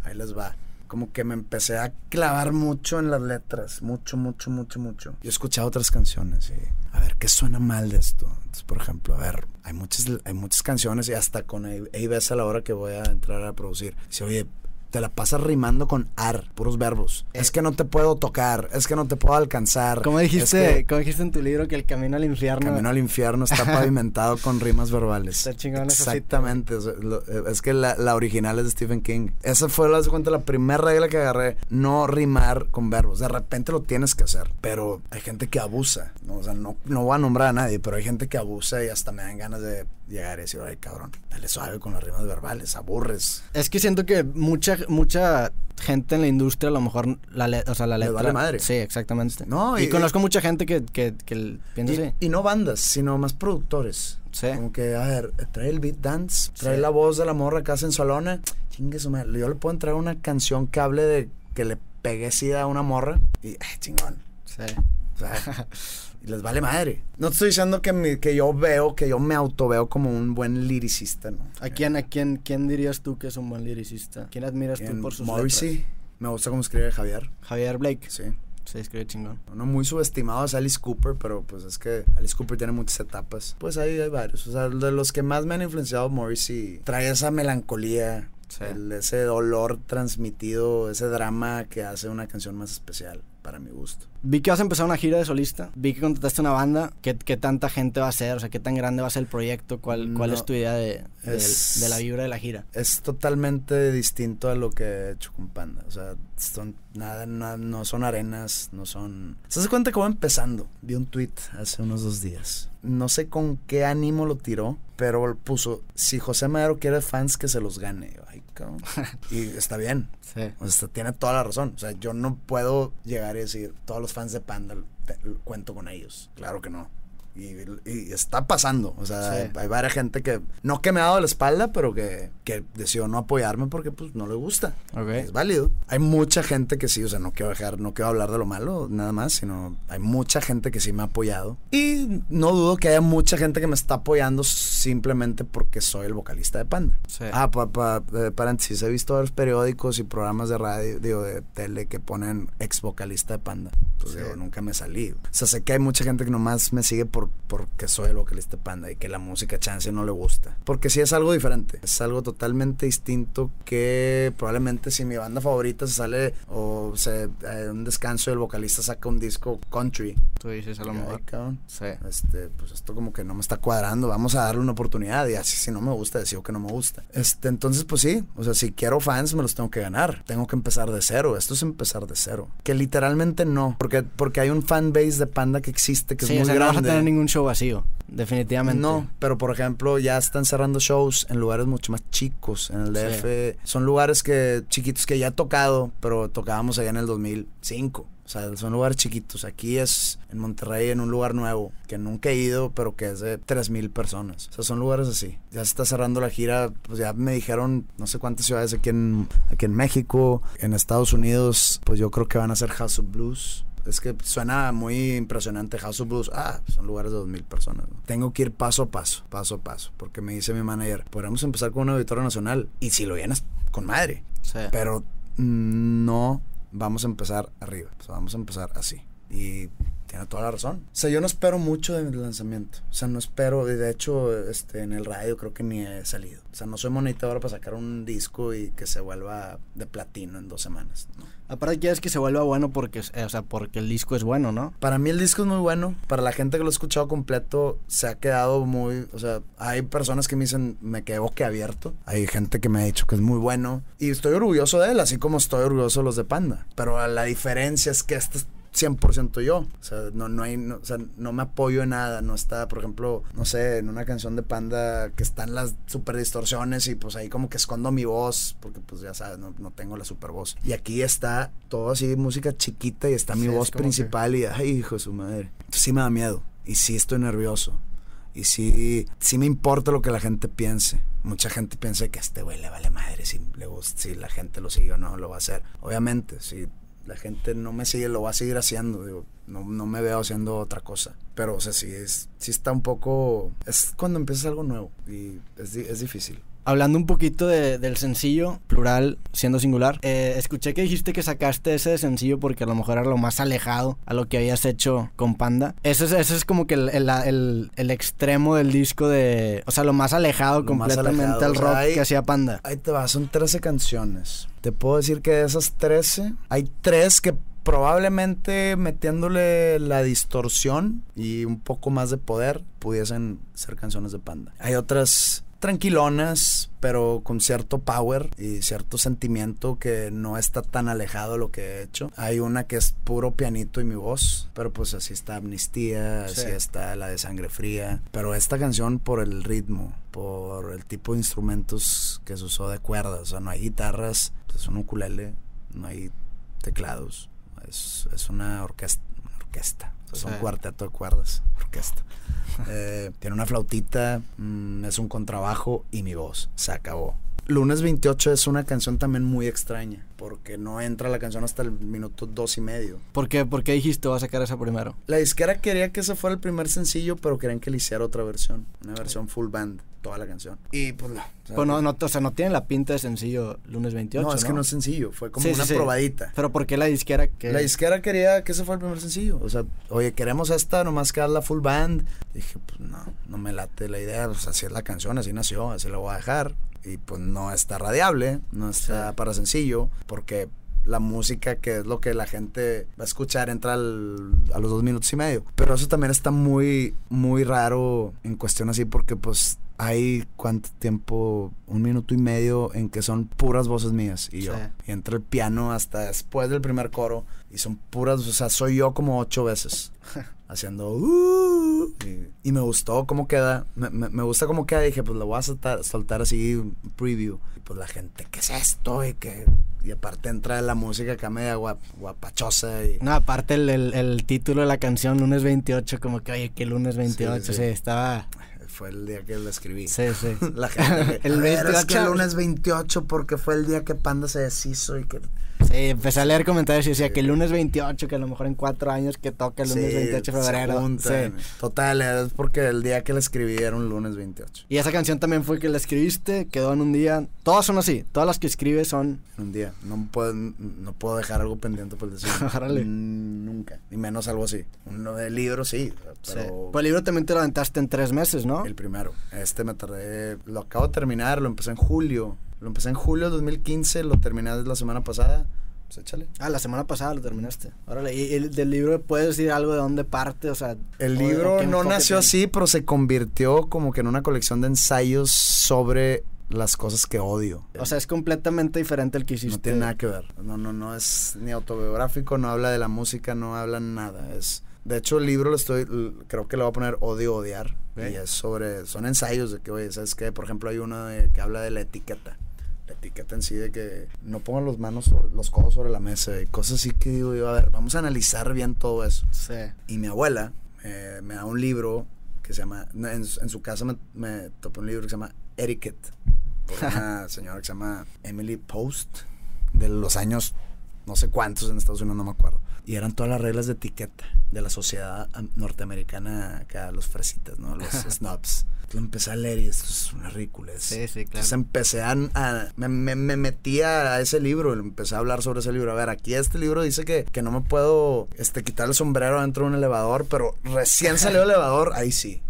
Ahí les va. Como que me empecé a clavar mucho en las letras. Mucho, mucho, mucho, mucho. Yo he escuchado otras canciones y. A ver, ¿qué suena mal de esto? Entonces, por ejemplo, a ver, hay muchas, hay muchas canciones y hasta con Aves a la hora que voy a entrar a producir. Dice, oye, te la pasas rimando con ar, puros verbos. Eh. Es que no te puedo tocar, es que no te puedo alcanzar. Como es dijiste, que como dijiste en tu libro que el camino al infierno. Camino al infierno está pavimentado con rimas verbales. Está chingón Exactamente. o sea, lo- eh, es que la, la original es de Stephen King. Esa fue, la cuenta, la primera regla que agarré. No rimar con verbos. De repente lo tienes que hacer. Pero hay gente que abusa. ¿no? O sea, no, no voy a nombrar a nadie, pero hay gente que abusa y hasta me dan ganas de llegar y decir, ay, cabrón, dale suave con las rimas verbales, aburres. Es que siento que mucha mucha gente en la industria a lo mejor la, le- o sea, la Le letra... vale madre. Sí, exactamente. No, y, y- conozco mucha gente que, que, que piensa Y, así. y no bandas, sino más productores. Sí. Como que, a ver, trae el beat dance, trae Sí. la voz de la morra acá sensualona. Chingue su madre. Yo le puedo entrar una canción que hable de que le pegué sida a una morra y, eh, chingón. Sí. O sea, y les vale madre. No te estoy diciendo que, mi- que yo veo, que yo me auto veo como un buen liricista, ¿no? ¿A quién, a quién, quién dirías tú que es un buen liricista? ¿Quién admiras tú por sus Morrissey, letras? me gusta cómo escribe Javier. Javier Blake. Sí. Sí, escribe chingón. Uno muy subestimado es Alice Cooper, pero pues es que Alice Cooper tiene muchas etapas. Pues ahí hay varios. O sea, de los que más me han influenciado, Morrissey trae esa melancolía, Sí. el- ese dolor transmitido, ese drama que hace una canción más especial, para mi gusto. Vi que vas a empezar una gira de solista. Vi que contrataste una banda. ¿Qué, qué tanta gente va a ser? O sea, ¿qué tan grande va a ser el proyecto? ¿Cuál, cuál No, es tu idea de, del- es- de la vibra de la gira? Es totalmente distinto a lo que he hecho con Panda. O sea, son nada, na- no son arenas, no son... ¿Se hace cuenta va empezando? Vi un tweet hace unos dos días. No sé con qué ánimo lo tiró, pero puso, si José Madero quiere fans, que se los gane. Yo, Ay, cabrón. y está bien. Sí. O sea, tiene toda la razón. O sea, yo no puedo llegar y decir, todos los fans de Panda, cuento con ellos. Claro que no. Y, y está pasando. O sea, hay, hay varias gente que, no que me ha dado la espalda, pero que, que decidió no apoyarme porque pues no le gusta. Ok. Es válido. Hay mucha gente que sí, o sea, no quiero dejar, no quiero hablar de lo malo, nada más, sino hay mucha gente que sí me ha apoyado. Y no dudo que haya mucha gente que me está apoyando simplemente porque soy el vocalista de Panda. Sí. Ah, pa, pa- eh, paréntesis, he visto varios periódicos y programas de radio, digo, de tele que ponen ex vocalista de Panda. Pues Sí. digo, nunca me salí. O sea, sé que hay mucha gente que nomás me sigue por porque soy el vocalista Panda y que la música chance no le gusta. Porque sí es algo diferente, es algo totalmente distinto que probablemente si mi banda favorita se sale o se eh, un descanso y el vocalista saca un disco country. Tú dices a lo mejor. Sí. Este, pues esto como que no me está cuadrando, vamos a darle una oportunidad y así si no me gusta, decido que no me gusta. Este, entonces pues sí, o sea, si quiero fans me los tengo que ganar, tengo que empezar de cero, esto es empezar de cero. Que literalmente no, porque, porque hay un fan base de Panda que existe, que Sí, es o muy sea, no vas a grande. tener ningún show vacío. Definitivamente. No, pero por ejemplo, ya están cerrando shows en lugares mucho más chicos. En el Sí. DF son lugares que chiquitos que ya he tocado, pero tocábamos allá en el 2005. O sea, son lugares chiquitos. Aquí es en Monterrey, en un lugar nuevo, que nunca he ido, pero que es de 3000 personas. O sea, son lugares así. Ya se está cerrando la gira. Pues ya me dijeron no sé cuántas ciudades aquí en, aquí en México, en Estados Unidos. Pues yo creo que van a ser House of Blues. Es que suena muy impresionante House of Blues. Ah, son lugares de 2.000 personas. ¿no? Tengo que ir paso a paso, paso a paso. Porque me dice mi manager, podríamos empezar con un auditorio nacional. Y si lo llenas, con madre. Sí. Pero no vamos a empezar arriba. O sea, vamos a empezar así. Y tiene toda la razón. O sea, yo no espero mucho del lanzamiento. O sea, no espero. De hecho, este, en el radio creo que ni he salido. O sea, no soy monitador para sacar un disco y que se vuelva de platino en dos semanas. ¿no? Aparte quieres que se vuelva bueno porque, eh, o sea, porque el disco es bueno, ¿no? Para mí el disco es muy bueno. Para la gente que lo ha escuchado completo, se ha quedado muy. O sea, hay personas que me dicen, me quedé boquiabierto. Hay gente que me ha dicho que es muy bueno. Y estoy orgulloso de él, así como estoy orgulloso de los de Panda. Pero la diferencia es que este es 100% yo. O sea, no, no hay, no, o sea, no me apoyo en nada. No está, por ejemplo, no sé, en una canción de Panda que están las super distorsiones y pues ahí como que escondo mi voz porque pues ya sabes, no, no tengo la super voz. Y aquí está todo así, música chiquita y está mi Sí, es voz como que- principal y ay, hijo de su madre. Sí me da miedo y sí estoy nervioso. Y sí, sí me importa lo que la gente piense. Mucha gente piensa que a este güey le vale madre si, le gusta, si la gente lo sigue o no, lo va a hacer. Obviamente, si la gente no me sigue, lo va a seguir haciendo. Digo, no, no me veo haciendo otra cosa. Pero, o sea, sí, es, sí está un poco... Es cuando empiezas algo nuevo y es, es difícil. Hablando un poquito de- del sencillo, plural siendo singular, eh, escuché que dijiste que sacaste ese sencillo porque a lo mejor era lo más alejado a lo que habías hecho con Panda. Ese es, ese es como que el, el- el- el extremo del disco de... O sea, lo más alejado Lo más completamente alejado, al o sea, rock que hacía Panda. Ahí te va, son 13 canciones. Te puedo decir que de esas 13, hay tres que probablemente metiéndole la distorsión y un poco más de poder pudiesen ser canciones de Panda. Hay otras tranquilonas, pero con cierto power y cierto sentimiento que no está tan alejado de lo que he hecho. Hay una que es puro pianito y mi voz, pero pues así está Amnistía, Sí. así está la de Sangre Fría. Pero esta canción por el ritmo, por el tipo de instrumentos que se usó de cuerdas, o sea, no hay guitarras, es un ukulele, no hay teclados, es, es una orquesta. Una orquesta. O sea, es un cuarteto de cuerdas, orquesta. Eh, tiene una flautita, mm, es un contrabajo y mi voz. Se acabó. Lunes 28 es una canción también muy extraña, porque no entra la canción hasta el minuto dos y medio. ¿Por qué, ¿Por qué dijiste voy a sacar esa primero? La disquera quería que ese fuera el primer sencillo, pero querían que le hiciera otra versión, una versión full band, toda la canción. Y pues no. o sea, Pues no, no, o sea, no tiene la pinta de sencillo lunes 28. no, es que no es sencillo, fue como Sí, una sí, sí. probadita. Pero ¿por qué la disquera que... La disquera quería que ese fuera el primer sencillo. O sea, oye, queremos esta, nomás que la full band. Dije, pues no, no me late la idea. Pues así es la canción, así nació, así la voy a dejar. Y pues no está radiable, no está Sí. para sencillo, porque la música, que es lo que la gente va a escuchar, entra al- a los dos minutos y medio. Pero eso también está muy, muy raro en cuestión así, porque pues hay cuánto tiempo, un minuto y medio en que son puras voces mías y yo. Y entra el piano hasta después del primer coro y son puras, o sea, soy yo como ocho veces. haciendo uh, y, me gustó cómo queda. Me, me, gusta cómo queda. Dije, pues lo voy a soltar, soltar así un preview. Y pues la gente, ¿qué es esto? Y que y aparte entra la música acá media guapachosa. Y... No, aparte el, el, título de la canción, lunes 28, como que, oye, que lunes 28, sí, estaba... Fue el día que lo escribí. Sí, sí. la gente el 28. Es que el lunes 28 porque fue el día que Panda se deshizo y que Sí, empecé a leer comentarios y decía que el lunes 28, que a lo mejor en cuatro años que toca el lunes 28 de febrero. Sí. Total, es porque el día que la escribí era un lunes 28. Y esa canción también fue que la escribiste, quedó en un día. Todas son así, todas las que escribes son. En un día. No puedo, no puedo dejar algo pendiente por decir. Nunca. Ni menos algo así. Uno de libro sí. Pero... Pues el libro también te lo aventaste en tres meses, ¿no? El primero. Este me tardé. Lo acabo de terminar, lo empecé en julio. Lo empecé en julio de 2015, lo terminé la semana pasada. Pues échale. Ah, la semana pasada lo terminaste. Órale, ¿y el, del libro puedes decir algo de dónde parte? O sea, el libro no nació así, pero se convirtió como que en una colección de ensayos sobre las cosas que odio. O sea, es completamente diferente el que hiciste. No tiene nada que ver. No, no, no es ni autobiográfico, no habla de la música, no habla nada. Es, de hecho, el libro lo estoy, creo que le voy a poner odio, odiar. Y es sobre, son ensayos de que, oye, ¿sabes qué? Por ejemplo, hay uno que habla de la etiqueta etiqueta en sí de que no pongan los manos los codos sobre la mesa y cosas así que digo yo, a ver, vamos a analizar bien todo eso. Sí. Y mi abuela eh, me da un libro que se llama, en, su casa me, me topé un libro que se llama Etiquette, por una señora que se llama Emily Post, de los años no sé cuántos en Estados Unidos, no me acuerdo. Y eran todas las reglas de etiqueta de la sociedad norteamericana, acá los fresitas, ¿no? Los snobs. Lo empecé a leer y esto es una ridícula. Sí, sí, claro. Entonces empecé a... me, me, me, metí a ese libro empecé a hablar sobre ese libro. A ver, aquí este libro dice que, que no me puedo este, quitar el sombrero dentro de un elevador, pero recién salió el elevador, ahí sí.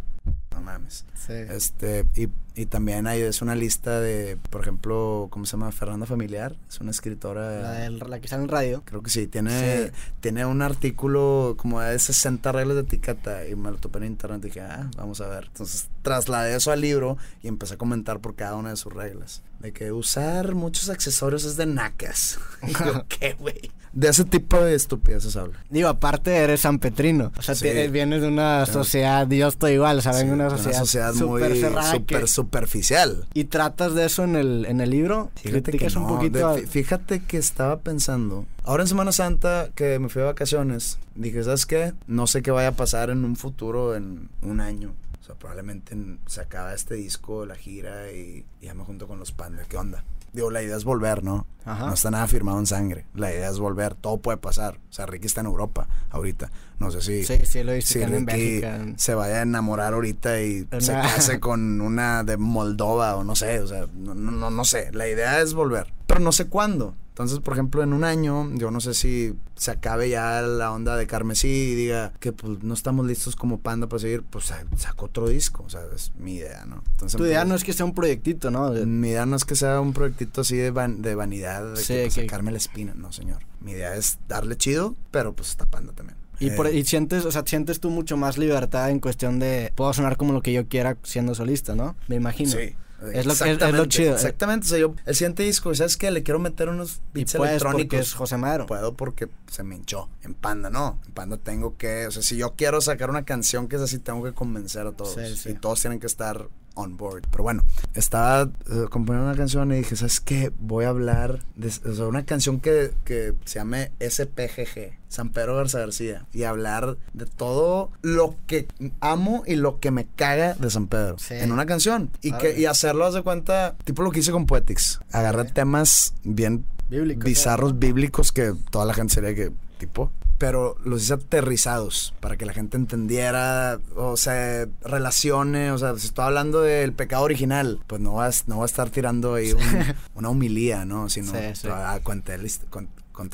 No mames. Sí. Este, y y también hay, es una lista de, por ejemplo, ¿cómo se llama? Fernanda Familiar, es una escritora. La, la que está en radio. Creo que sí, tiene, tiene un artículo como de 60 reglas de etiqueta y me lo topé en internet y dije, ah, vamos a ver. Entonces trasladé eso al libro y empecé a comentar por cada una de sus reglas. De que usar muchos accesorios es de nacas. ¿qué, güey? De ese tipo de estupideces hablo. Digo, aparte eres San Petrino. O sea, vienes de una sociedad, yo estoy igual, ¿saben? una sociedad, una sociedad muy super, superficial. ¿Y tratas de eso en el, en el libro? Fíjate que un poquito Fíjate que estaba pensando, ahora en Semana Santa que me fui de vacaciones, dije, ¿sabes qué? No sé qué vaya a pasar en un futuro, en un año. O sea, probablemente se acaba este disco, la gira y, y ya me junto con los pandas. ¿Qué onda? Digo, la idea es volver, ¿no? No está nada firmado en sangre. La idea es volver. Todo puede pasar. O sea, Ricky está en Europa ahorita. No sé si. Sí, sí, lo hice en Bélgica. Se vaya a enamorar ahorita y se case con una de Moldova o no sé. O sea, no, no, no sé. La idea es volver. Pero no sé cuándo. Entonces, por ejemplo, en un año, yo no sé si se acabe ya la onda de Carmesí y diga que pues no estamos listos como panda para seguir, pues saco otro disco. O sea, es mi idea, ¿no? Entonces, tu idea pues, no es que sea un proyectito, ¿no? Mi idea no es que sea un proyectito así de, de vanidad, de que, pues, sacarme la espina, no, señor. Mi idea es darle chido, pero pues está panda también. Y, por, y sientes, o sea, sientes tú mucho más libertad en cuestión de puedo sonar como lo que yo quiera siendo solista, ¿no? Me imagino. Sí. Es lo, es, lo chido. Exactamente. O sea, yo, el siguiente disco, ¿sabes qué? Le quiero meter unos beats electrónicos. es José Madero. Puedo porque se me hinchó. En Panda, no. En Panda tengo que. O sea, si yo quiero sacar una canción que es así, tengo que convencer a todos. Y todos tienen que estar on board. Pero bueno, estaba uh, componiendo una canción y dije, ¿sabes qué? Voy a hablar de una canción que, que se llame SPGG, San Pedro Garza García, y hablar de todo lo que amo y lo que me caga de San Pedro en una canción. Y, que, y hacerlo, haz de cuenta, tipo lo que hice con Poetics. Agarré temas bien bizarros, bíblicos, que toda la gente sería que, tipo, pero los hice aterrizados para que la gente entendiera o se relacione. O sea, si estoy hablando del pecado original, pues no vas, no va a estar tirando ahí una humilía, ¿no? Sino sí, conté,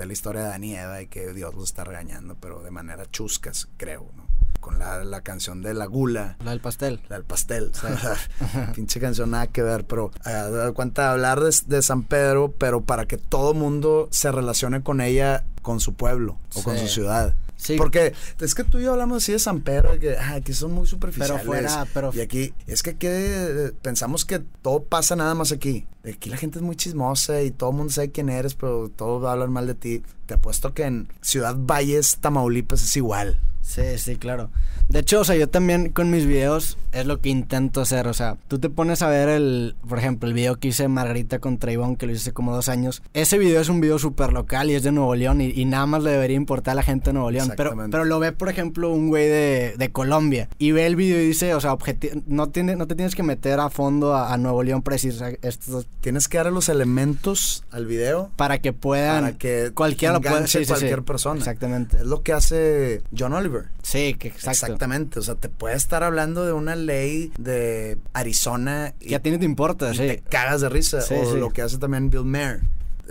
la, historia de Dani y que Dios los está regañando, pero de manera chuscas, creo, ¿no? Con la, la, canción de la gula. La del pastel. La del pastel. Pinche canción nada que ver, pero eh, cuenta hablar de, de, San Pedro, pero para que todo mundo se relacione con ella con su pueblo o con su ciudad. Sí. Porque es que tú y yo hablamos así de San Pedro, que, que son muy superficiales. Pero fuera, pero... Y aquí, es que, que pensamos que todo pasa nada más aquí. Aquí la gente es muy chismosa y todo el mundo sabe quién eres, pero todos hablan mal de ti. Te apuesto que en Ciudad Valles, Tamaulipas es igual. Sí, sí, claro. De hecho, o sea, yo también con mis videos es lo que intento hacer. O sea, tú te pones a ver el, por ejemplo, el video que hice Margarita contra Ivonne, que lo hice hace como dos años. Ese video es un video súper local y es de Nuevo León y, nada más le debería importar a la gente de Nuevo León. Pero, pero lo ve, por ejemplo, un güey de, de Colombia y ve el video y dice, o sea, no, tiene, no te tienes que meter a fondo a, Nuevo León preciso. Esto, tienes que dar los elementos al video para que puedan. Para que cualquiera lo pueda. cualquier persona. Exactamente. Es lo que hace John Oliver. Sí, que exacto. Exactamente. O sea, te puede estar hablando de una ley de Arizona. Y, a ti no te importa, sí. Te cagas de risa. o lo que hace también Bill Maher.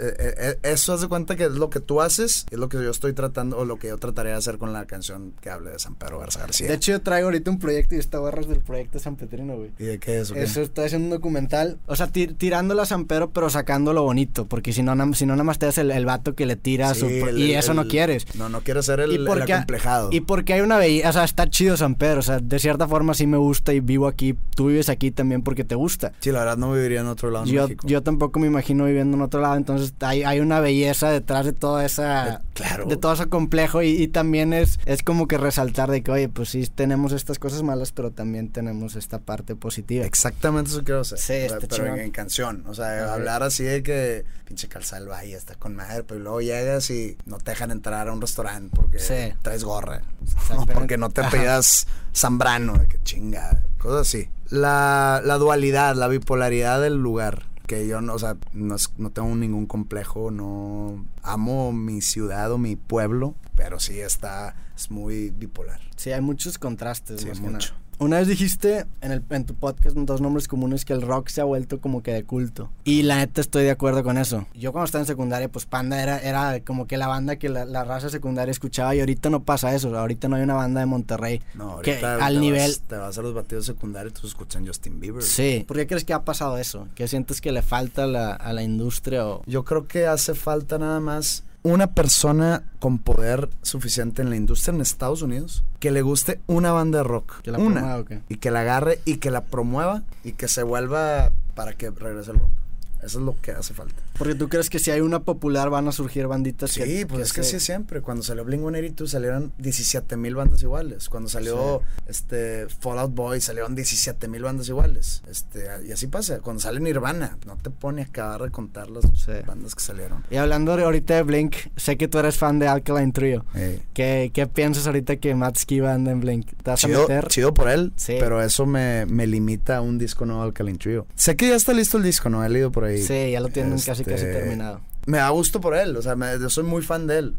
Eh, eh, eh, eso hace cuenta que es lo que tú haces, es lo que yo estoy tratando, o lo que yo trataría de hacer con la canción que hable de San Pedro Garza García. De hecho, yo traigo ahorita un proyecto y esta barra es del proyecto San Petrino, güey. ¿Y de qué es? Eso, estoy haciendo un documental, o sea, tirándolo a San Pedro, pero sacando lo bonito, porque si no, si no nada más te das el, vato que le tira su... y eso no quieres. No, no quieres ser el, porque, acomplejado. Y porque hay una belleza, o sea, está chido San Pedro, o sea, de cierta forma sí me gusta y vivo aquí, tú vives aquí también porque te gusta. Sí, la verdad no viviría en otro lado. yo, yo tampoco me imagino viviendo en otro lado, entonces hay, hay una belleza detrás de toda esa. claro. De todo ese complejo. Y, también es, es como que resaltar de que, oye, pues sí, tenemos estas cosas malas, pero también tenemos esta parte positiva. Exactamente eso quiero hacer. Sí, está pero en, canción. O sea, hablar así de que pinche calzal valle está con madre, pero luego llegas y no te dejan entrar a un restaurante porque traes gorra. O porque no te pidas zambrano, que chingada. Cosas así. La, la dualidad, la bipolaridad del lugar que yo no, o sea, no, no, tengo ningún complejo, no amo mi ciudad o mi pueblo, pero sí está, es muy bipolar. Sí, hay muchos contrastes. Sí, mucho. Una vez dijiste en, el, en tu podcast, dos nombres comunes, que el rock se ha vuelto como que de culto. Y la neta estoy de acuerdo con eso. Yo cuando estaba en secundaria, pues Panda era, era como que la banda que la, raza secundaria escuchaba y ahorita no pasa eso. Ahorita no hay una banda de Monterrey no, que al nivel... te vas a los batidos secundarios y tú escuchan Justin Bieber. Sí. ¿Por qué crees que ha pasado eso? ¿Qué sientes que le falta a la, a la industria o...? Yo creo que hace falta nada más una persona con poder suficiente en la industria en Estados Unidos que le guste una banda de rock. Que la una. Y que la agarre y que la promueva y que se vuelva para que regrese el rock. Eso es lo que hace falta. Porque tú crees que si hay una popular van a surgir banditas Sí, pues es que sí siempre. Cuando salió Blink-182 salieron 17 mil bandas iguales. Cuando salió este Fallout Boy salieron 17 mil bandas iguales. Este, y así pasa. Cuando sale Nirvana, no te pone a acabar de contar las bandas que salieron. Y hablando ahorita de Blink, sé que tú eres fan de Alkaline Trio. ¿Qué, ¿Qué, piensas ahorita que Matt Skiba anda en Blink? ¿Te vas chido, a meter? Chido por él, sí. pero eso me, me limita a un disco nuevo Alkaline Trio. Sé que ya está listo el disco, ¿no? He leído por ahí. Sí, ya lo tienen casi casi este, terminado. Me da gusto por él, o sea, yo soy muy fan de él.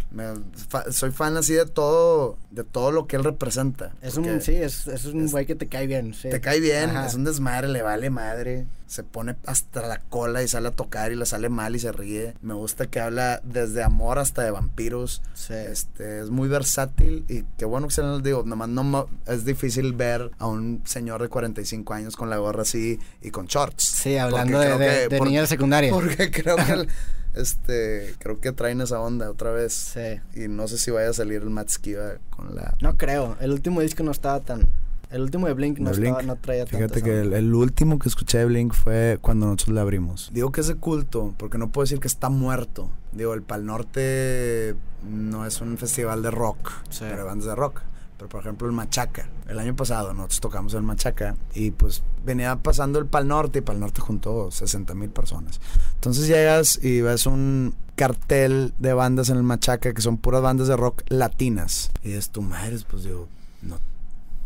soy fan así de todo, de todo lo que él representa. Es un, sí, es, es un güey que te cae bien. Te cae bien, es un desmadre, le vale madre. Se pone hasta la cola y sale a tocar y le sale mal y se ríe. Me gusta que habla desde amor hasta de vampiros. Sí. Este, es muy versátil y qué bueno que se lo digo. Nomás no es difícil ver a un señor de 45 años con la gorra así y con shorts. Sí, hablando de, de, de niña secundaria. Porque creo que este, creo que traen esa onda otra vez. Sí. Y no sé si vaya a salir el Matt Skiba con la... No creo, el último disco no estaba tan... El último de Blink no, Estaba, no traía Fíjate que el, último que escuché de Blink fue cuando nosotros le abrimos. Digo que es de culto, porque no puedo decir que está muerto. Digo, el Pal Norte no es un festival de rock, pero bandas de rock. Pero por ejemplo el Machaca, el año pasado nosotros tocamos el Machaca y pues venía pasando el Pal Norte y Pal Norte juntó 60 mil personas. Entonces llegas y ves un cartel de bandas en el Machaca que son puras bandas de rock latinas. Y es tu madre, pues digo, no,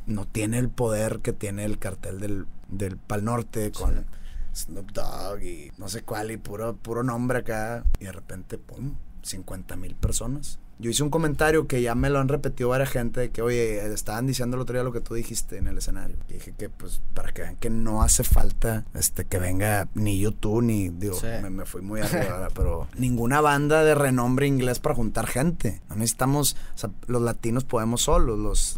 no tiene el poder que tiene el cartel del, del Pal Norte con Snoop Dogg y no sé cuál y puro, puro nombre acá. Y de repente, ¡pum! 50 mil personas. Yo hice un comentario que ya me lo han repetido varias gente de que, oye, estaban diciendo el otro día lo que tú dijiste en el escenario. Y dije que, pues, para que vean que no hace falta este que venga ni YouTube ni, digo, me, fui muy arriba, pero ninguna banda de renombre inglés para juntar gente. No necesitamos, o sea, los latinos podemos solos, los,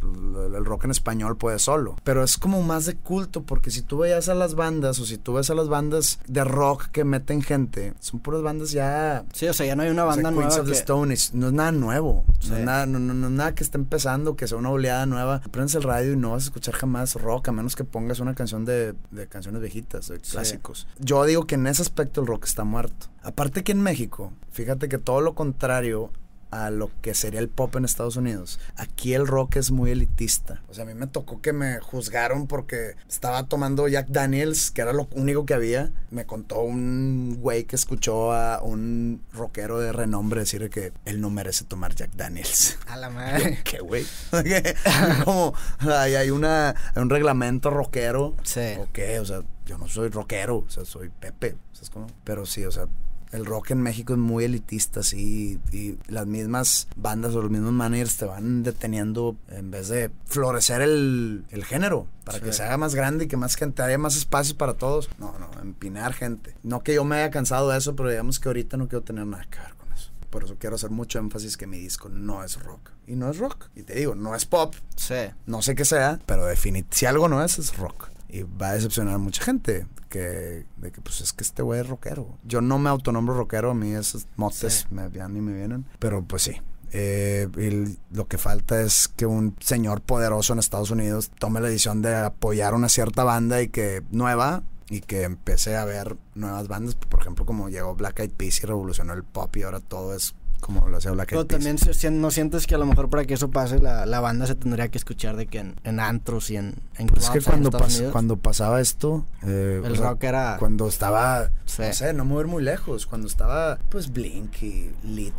el rock en español puede solo. Pero es como más de culto, porque si tú veías a las bandas o si tú ves a las bandas de rock que meten gente, son puras bandas ya. Sí, o sea, ya no hay una banda nueva. Queens of the Stone, no es nada nuevo nuevo. No, nada, no, no, nada que esté empezando, que sea una oleada nueva. Prendes el radio y no vas a escuchar jamás rock, a menos que pongas una canción de, de canciones viejitas, de clásicos. Yo digo que en ese aspecto el rock está muerto. Aparte que en México, fíjate que todo lo contrario a lo que sería el pop en Estados Unidos. Aquí el rock es muy elitista. O sea, a mí me tocó que me juzgaron porque estaba tomando Jack Daniels, que era lo único que había. Me contó un güey que escuchó a un rockero de renombre decir que él no merece tomar Jack Daniels. A la madre. ¿Qué güey? Como hay, hay una, hay un reglamento rockero. Sí. ¿O qué? O sea, yo no soy rockero, o sea, soy Pepe. ¿sabes cómo? Pero sí, o sea, el rock en México es muy elitista, sí, y las mismas bandas o los mismos managers te van deteniendo en vez de florecer el, el género para que se haga más grande y que más gente haya más espacios para todos. No, no, empinar gente. No que yo me haya cansado de eso, pero digamos que ahorita no quiero tener nada que ver con eso. Por eso quiero hacer mucho énfasis que mi disco no es rock. Y no es rock. Y te digo, no es pop, Sí. no sé qué sea, pero definitivamente si algo no es, es rock. Y va a decepcionar a mucha gente que, de que pues es que este güey es rockero. Yo no me autonombro rockero, a mí esos motes Sí. me van y me vienen. Pero pues sí. Eh, y lo que falta es que un señor poderoso en Estados Unidos tome la decisión de apoyar una cierta banda y que nueva y que empiece a ver nuevas bandas, por ejemplo como llegó Black Eyed Peas y revolucionó el pop y ahora todo es como lo hacía Black Pero también si- no sientes que a lo mejor para que eso pase la, la banda se tendría que escuchar de que en, en antros y en, en Pues es que cuando, Estados pas- Unidos, cuando pasaba esto, eh, el sea, rock era... cuando estaba, Sí. no sé, no ir muy lejos, cuando estaba pues Blink y Lit,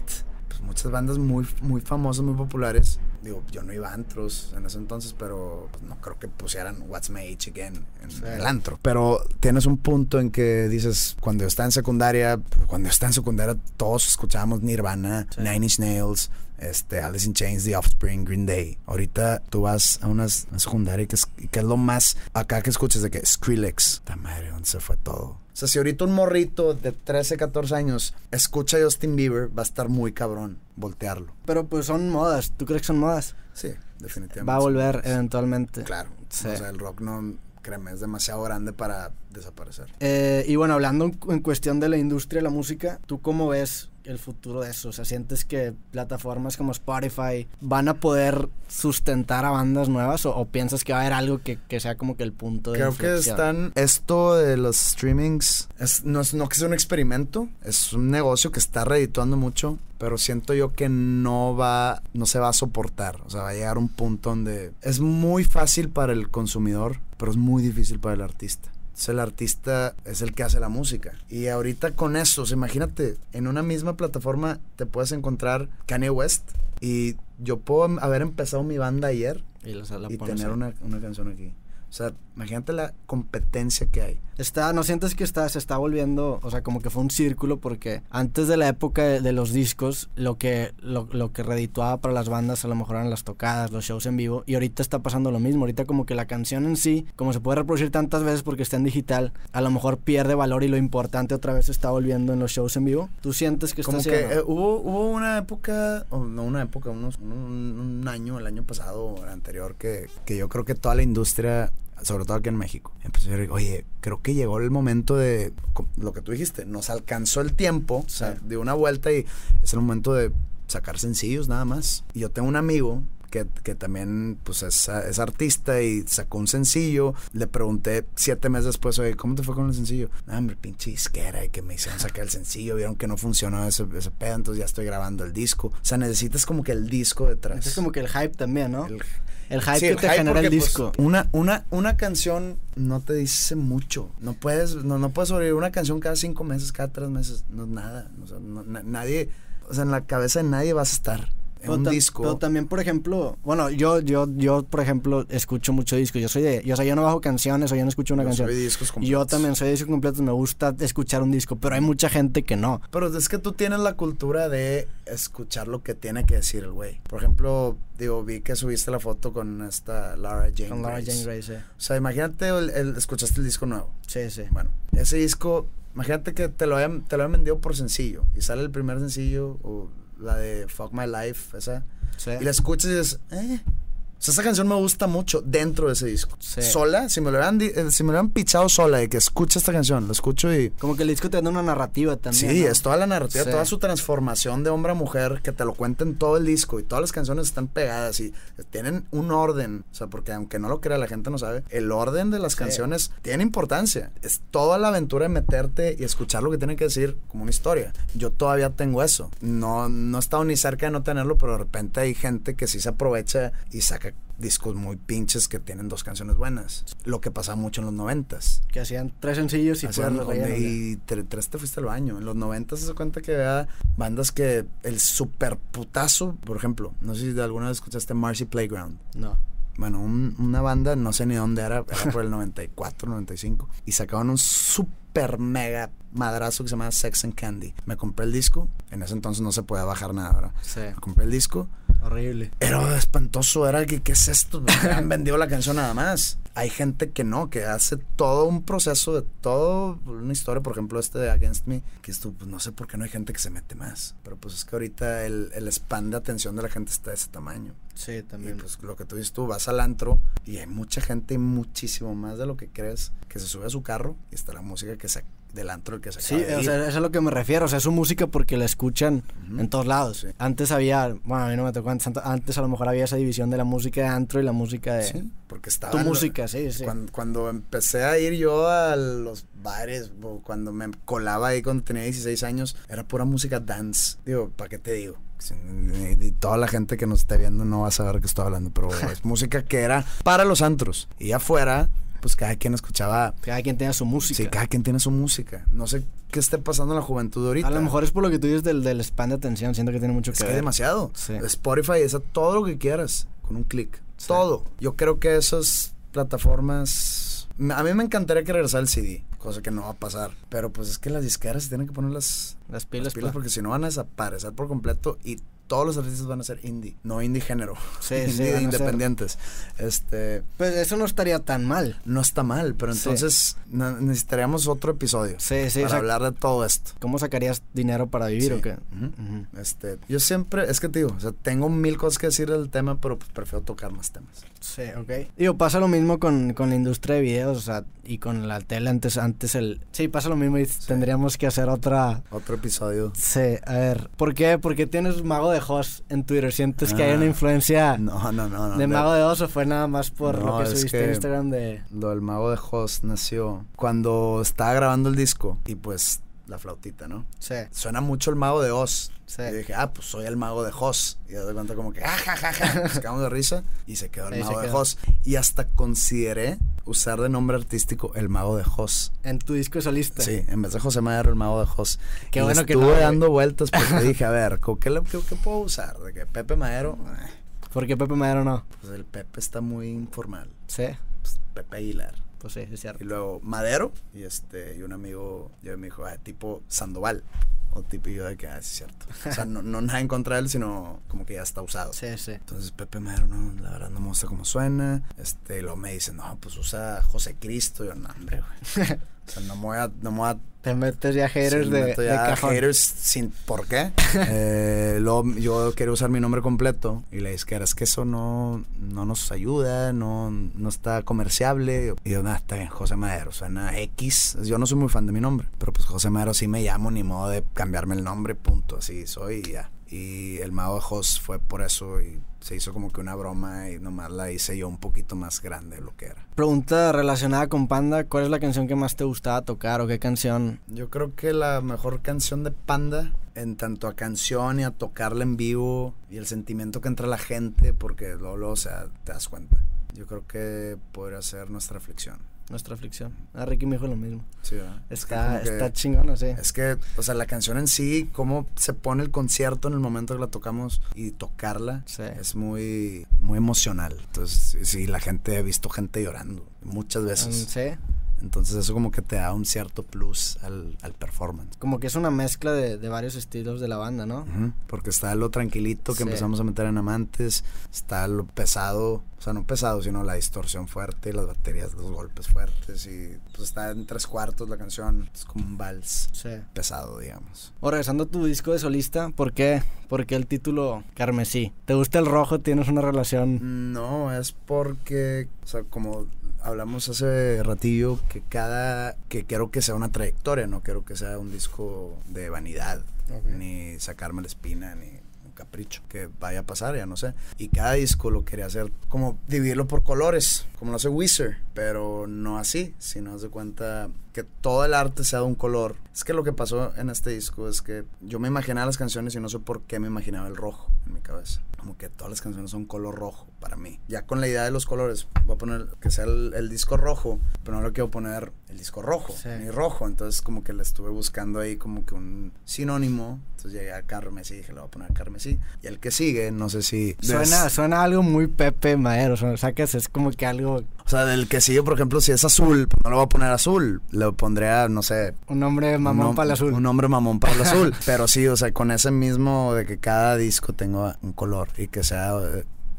pues muchas bandas muy, muy famosas, muy populares. Digo, yo no iba a antros en ese entonces, pero pues, no creo que pusieran What's My Age Again en Sí. el antro. Pero tienes un punto en que dices, cuando yo estaba en secundaria, cuando yo estaba en secundaria todos escuchábamos Nirvana, Sí. Nine Inch Nails, este, Alice in Chains, The Offspring, Green Day. Ahorita tú vas a unas una secundaria que es, que es lo más acá que escuchas de que Skrillex. Ta madre, ¿dónde se fue todo? O sea, si ahorita un morrito de 13, 14 años escucha a Justin Bieber, va a estar muy cabrón voltearlo. Pero pues son modas, ¿tú crees que son modas? Sí, definitivamente. Va a volver eventualmente. Claro. Sí. O sea, el rock no, créeme, es demasiado grande para desaparecer. Eh, y bueno, hablando en, en cuestión de la industria de la música, ¿tú cómo ves el futuro de eso? O sea, ¿sientes que plataformas como Spotify van a poder sustentar a bandas nuevas o, o piensas que va a haber algo que, que sea como que el punto de Creo que están. Esto de los streamings es, no, es, no que sea un experimento, es un negocio que está redituando mucho, pero siento yo que no va, no se va a soportar. O sea, va a llegar un punto donde es muy fácil para el consumidor, pero es muy difícil para el artista. Entonces, el artista es el que hace la música. Y ahorita con eso, imagínate, en una misma plataforma te puedes encontrar Kanye West y yo puedo haber empezado mi banda ayer Y, tener una, una canción aquí. O sea, imagínate la competencia que hay. Está, ¿No sientes que está, se está volviendo, o sea, como que fue un círculo? Porque antes de la época de, de los discos, lo que, lo, lo que redituaba para las bandas a lo mejor eran las tocadas, los shows en vivo, y ahorita está pasando lo mismo. Ahorita como que la canción en sí, como se puede reproducir tantas veces porque está en digital, a lo mejor pierde valor y lo importante otra vez está volviendo en los shows en vivo. ¿Tú sientes que está Como que eh, hubo, hubo una época, o no una época, unos, un, un año, el año pasado o el anterior, que, que yo creo que toda la industria, sobre todo aquí en México, empezó a decir, oye, creo que llegó el momento de, lo que tú dijiste, nos alcanzó el tiempo, o sea, de una vuelta y es el momento de sacar sencillos nada más. Y yo tengo un amigo que, que también pues es, es artista y sacó un sencillo. Le pregunté siete meses después, oye, ¿cómo te fue con el sencillo? No, hombre, pinche disquera y que me hicieron sacar el sencillo, vieron que no funcionó ese, ese pedo, entonces ya estoy grabando el disco. O sea, necesitas como que el disco detrás. Es como que el hype también, ¿no? El, El- hype Sí, que el te hype genera el pues, disco. una, una, una canción no te dice mucho. No puedes, no, no puedes sobrevivir una canción cada cinco meses, cada tres meses. No es nada. O sea, no- na- nadie, o sea, en la cabeza de nadie vas a estar. Pero un disco. Pero también, por ejemplo, bueno, yo, yo, yo, por ejemplo, escucho mucho disco. Yo soy de, yo, o sea, yo no bajo canciones o yo no escucho una Yo canción. soy discos Yo completos. también soy de discos completos, me gusta escuchar un disco, pero hay mucha gente que no. Pero es que tú tienes la cultura de escuchar lo que tiene que decir el güey. Por ejemplo, digo, vi que subiste la foto con esta Lara Jane Con Grace. Jane Grace, eh. O sea, imagínate, el, el- escuchaste el disco nuevo. Sí, sí. Bueno, ese disco, imagínate que te lo hayan, te lo hayan vendido por sencillo. Y sale el primer sencillo, o la de Fuck My Life, esa. sí. Y la escuchas y dices, eh. O sea, esta canción me gusta mucho dentro de ese disco. Sí. Sola, si me lo hubieran, eh, si me lo hubieran pichado sola y que escucha esta canción, lo escucho y... Como que el disco te da una narrativa también. Sí, ¿no? es toda la narrativa, Sí. toda su transformación de hombre a mujer, que te lo cuenten todo el disco y todas las canciones están pegadas y tienen un orden. O sea, porque aunque no lo crea, la gente no sabe. El orden de las Sí. canciones tiene importancia. Es toda la aventura de meterte y escuchar lo que tienen que decir como una historia. Yo todavía tengo eso. No, no he estado ni cerca de no tenerlo, pero de repente hay gente que sí se aprovecha y saca discos muy pinches que tienen dos canciones buenas. Lo que pasaba mucho en los noventas. Que hacían tres sencillos y Hacían relleno, y tre- tres te fuiste al baño. En los 90 se da cuenta que había bandas que el super putazo, por ejemplo, no sé si de alguna vez escuchaste Marcy Playground. No. Bueno, un- una banda, no sé ni dónde era, era por el 94, 95. Y sacaban un super mega madrazo que se llamaba Sex and Candy. Me compré el disco. En ese entonces no se podía bajar nada, ¿verdad? Sí. Me compré el disco. Horrible. Era espantoso, era que, ¿qué es esto? Han vendido la canción nada más. Hay gente que no, que hace todo un proceso de todo, una historia, por ejemplo, este de Against Me, que esto, pues no sé por qué no hay gente que se mete más. Pero pues es que ahorita el, el span de atención de la gente está de ese tamaño. Sí, Y también. pues lo que tú dices tú, vas al antro y hay mucha gente, y muchísimo más de lo que crees, que se sube a su carro y está la música que se, del antro el que se Sí, o sea, eso es a lo que me refiero. O sea, es su música porque la escuchan Ujú. en todos lados. Sí. Antes había, bueno, a mí no me tocó antes, antes a lo mejor había esa división de la música de antro y la música de Sí, porque estaba tu lo- música, sí, sí. Cuando, cuando empecé a ir yo a los bares, cuando me colaba ahí cuando tenía 16 años, era pura música dance. Digo, ¿para qué te digo? Y, toda la gente que nos esté viendo no va a saber qué estoy hablando, pero es música que era para los antros. Y afuera, pues cada quien escuchaba. Cada quien tenga su música. Sí, cada quien tiene su música. No sé qué esté pasando en la juventud ahorita. a lo mejor es por lo que tú dices del, del span de atención. Siento que tiene mucho Es que demasiado. Sí. Spotify es a todo lo que quieras con un clic. Sí. Todo. Yo creo que esas plataformas. A mí me encantaría que regresara el CD, cosa que no va a pasar. Pero pues es que las disqueras se tienen que poner las, Las las pilas, pilas pa. porque si no van a desaparecer por completo y todos los artistas van a ser indie, no indie género, Sí, indie sí, de ser- independientes. Este Pues eso no estaría tan mal. no está mal, pero entonces necesitaríamos otro episodio Sí, sí. para o sea, hablar de todo esto. ¿Cómo sacarías dinero para vivir o qué? Este, yo siempre, es que te digo, o sea, tengo mil cosas que decir del tema, pero pues prefiero tocar más temas. Sí, ok. Digo, pasa lo mismo con, con la industria de videos, o sea, y con la tele antes, antes el... Sí, pasa lo mismo y tendríamos que hacer otra... Otro episodio. Sí, a ver, ¿por qué? ¿Por qué tienes Mago de Oz en Twitter? ¿Sientes que hay Ah, una influencia No, no, no. no de Mago de Oz o fue nada más por No, lo que subiste en Instagram de... Lo del mago de Host nació cuando estaba grabando el disco y pues la flautita, ¿no? Sí, Suena mucho el mago de Oz. sí. Y dije, ah, pues soy el mago de Oz. Y de cuenta como que, ah, ja, ja, ja. Nos quedamos de risa y se quedó el Ahí mago de. Oz. Y hasta consideré usar de nombre artístico el mago de Oz. En tu disco solista. Sí, en vez de José Madero, el mago de Oz. Qué Y bueno que estuve no, güey. dando vueltas porque dije, a ver, ¿co- ¿qué, qué, qué puedo usar? De que Pepe Madero, eh, ¿Por qué Pepe Madero no? pues el Pepe está muy informal. Sí, Pues, Pepe Aguilar. Pues sí, es cierto. Y luego Madero y este y un amigo yo me dijo, ah, tipo Sandoval. O tipo y yo de que, ah, sí es cierto. O sea, no, no nada en contra de él, sino como que ya está usado. Sí, sí. Entonces Pepe Madero, no, la verdad no me gusta cómo suena. Este, y luego me dice, no, pues usa José Cristo. Y yo, no, hombre, güey. O sea, no me voy a, no me voy a Te metes ya haters Sí, de, meto de ya cajón. haters sin por qué. Eh, luego yo quería usar mi nombre completo y le dije es que eso no, no nos ayuda, no, no está comerciable. Y yo, nada, está bien, José Madero, suena X. Yo no soy muy fan de mi nombre, pero pues José Madero sí me llamo, ni modo de cambiarme el nombre, punto, así soy y ya. Y el mago de Jos fue por eso y se hizo como que una broma y nomás la hice yo un poquito más grande de lo que era. Pregunta relacionada con Panda, ¿cuál es la canción que más te gustaba tocar o qué canción? Yo creo que la mejor canción de Panda, en tanto a canción y a tocarla en vivo y el sentimiento que entra la gente, porque luego, luego, o sea, te das cuenta. Yo creo que podría ser nuestra aflicción. Nuestra aflicción. Ah, Ricky me dijo lo mismo. Sí, ¿verdad? Es que Está, como que- está chingona, sí. Es que, o sea, la canción en sí, cómo se pone el concierto en el momento que la tocamos y tocarla, Sí. es muy, muy emocional. Entonces, sí, la gente, he visto gente llorando muchas veces. Sí. Entonces eso como que te da un cierto plus al, al performance. Como que es una mezcla de, de, varios estilos de la banda, ¿no? Uh -huh. Porque está lo tranquilito que sí. empezamos a meter en Amantes, está lo pesado, o sea, no pesado, sino la distorsión fuerte, las baterías, los golpes fuertes y pues está en tres cuartos la canción, es como un vals sí. pesado, digamos. O regresando a tu disco de solista, ¿por qué? ¿Por qué el título Carmesí? ¿Te gusta el rojo? ¿Tienes una relación? No, es porque, o sea, como hablamos hace ratillo que cada que quiero que sea una trayectoria, no quiero que sea un disco de vanidad, okay. ni sacarme la espina, ni un capricho que vaya a pasar, ya no sé. Y cada disco lo quería hacer como dividirlo por colores, como lo hace Wizard, pero no así, sino haz de cuenta que todo el arte sea de un color. Es que lo que pasó en este disco es que yo me imaginaba las canciones y no sé por qué me imaginaba el rojo en mi cabeza. Como que todas las canciones son color rojo para mí. Ya con la idea de los colores, voy a poner que sea el, el disco rojo, pero no lo quiero poner el disco rojo, sí. ni rojo. Entonces como que le estuve buscando ahí como que un sinónimo. Entonces llegué a carmesí y dije, le voy a poner carmesí. Y el que sigue, no sé si... Suena, des... suena algo muy Pepe Madero, o sea, que es como que algo... O sea, del que sigue, por ejemplo, si es azul, pues no lo voy a poner azul. Le pondría, no sé... Un nombre mamón para el azul. Un nombre mamón para el azul. Pero sí, o sea, con ese mismo de que cada disco tenga un color y que sea... O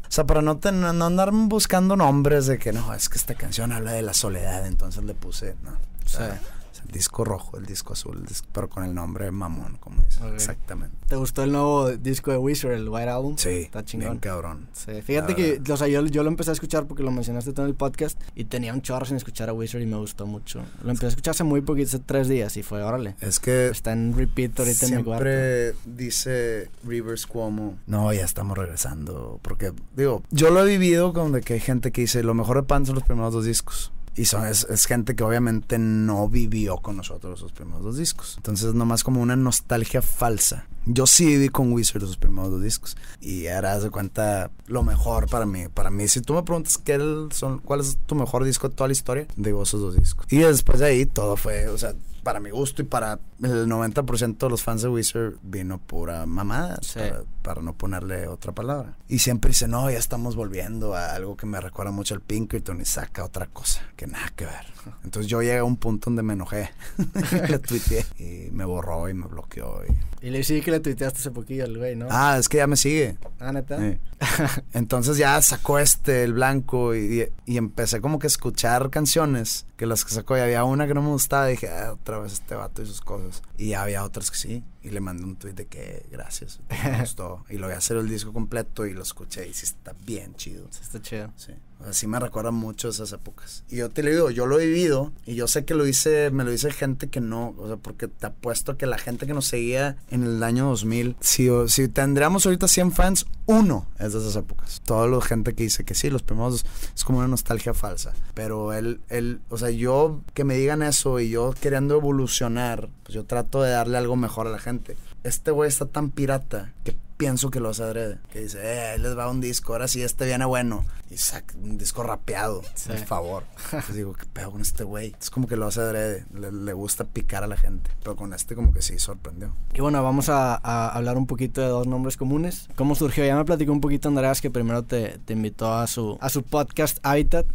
sea, para no, ten, no andar buscando nombres de que no, es que esta canción habla de la soledad, entonces le puse, no. O sea, sí. El disco rojo, el disco azul, el disco, pero con el nombre mamón, como dice. Okay. Exactamente. ¿Te gustó el nuevo disco de Wizard, el White Album? Sí. Está chingón. Bien cabrón. Sí. Fíjate que, o sea, yo, yo, lo empecé a escuchar porque lo mencionaste tú en el podcast y tenía un chorro sin escuchar a Wizard y me gustó mucho. Lo empecé a escuchar hace muy poquito, hace tres días y fue, órale. Es que. Está en repeat ahorita en mi cuarto. Siempre dice Rivers Cuomo, no, ya estamos regresando. Porque, digo, yo lo he vivido con de que hay gente que dice, lo mejor de Pan son los primeros dos discos. Y son, es, es, gente que obviamente no vivió con nosotros esos primeros dos discos. Entonces, nomás como una nostalgia falsa. Yo sí viví con Wizard esos primeros dos discos. Y ahora de cuenta lo mejor para mí. Para mí, si tú me preguntas qué son, cuál es tu mejor disco de toda la historia, digo esos dos discos. Y después de ahí todo fue, o sea, para mi gusto y para el 90% de los fans de Wizard vino pura mamada, sí. para, para, no ponerle otra palabra. Y siempre dice, no, ya estamos volviendo a algo que me recuerda mucho al Pinkerton y saca otra cosa que nada que ver. Entonces yo llegué a un punto donde me enojé, le tuiteé y me borró y me bloqueó. Y, y le sí que le tuiteaste hace poquillo al güey, ¿no? Ah, es que ya me sigue. Ah, neta. Sí. Entonces ya sacó este, el blanco, y, y, empecé como que a escuchar canciones, que las que sacó, y había una que no me gustaba, y dije, ah, otra vez este vato y sus cosas. Y había otras que sí, y le mandé un tweet de que gracias, me gustó. y lo voy a hacer el disco completo y lo escuché, y sí está bien chido. Sí, está chido. Sí. O sea, sí me recuerda mucho esas épocas. Y yo te lo digo, yo lo he vivido y yo sé que lo hice, me lo dice gente que no, o sea, porque te apuesto que la gente que nos seguía en el año 2000, si, si tendríamos ahorita 100 fans, uno es de esas épocas. Toda la gente que dice que sí, los primeros es como una nostalgia falsa. Pero él, él, o sea, yo que me digan eso y yo queriendo evolucionar, pues yo trato de darle algo mejor a la gente. Este güey está tan pirata que pienso que lo hace adrede. Que dice, eh, ahí les va un disco, ahora sí este viene bueno. Y saca un disco rapeado, sí. por favor. Entonces digo, ¿qué pedo con este güey? Es como que lo hace adrede, le, le, gusta picar a la gente. Pero con este como que sí, sorprendió. Y bueno, vamos a, a, hablar un poquito de dos nombres comunes. ¿Cómo surgió? Ya me platicó un poquito Andreas que primero te, te invitó a su, a su podcast Habitat.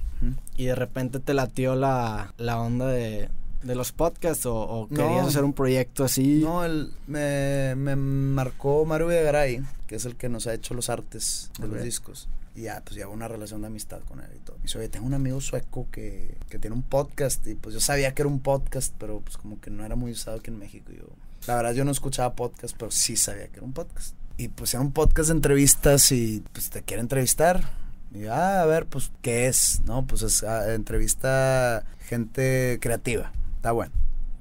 Y de repente te latió la, la onda de de los podcasts o, o querías no, hacer un proyecto así? No, el, me, me marcó Mario Videgaray, que es el que nos ha hecho los artes de okay. los discos. Y ya, pues llevo una relación de amistad con él y todo. Y dice, oye, tengo un amigo sueco que, que tiene un podcast. Y pues yo sabía que era un podcast, pero pues como que no era muy usado aquí en México. Y yo, la verdad, yo no escuchaba podcast, pero sí sabía que era un podcast. Y pues era un podcast de entrevistas y pues te quiere entrevistar. Y ah, a ver, pues, ¿qué es? No, pues es ah, entrevista gente creativa está bueno.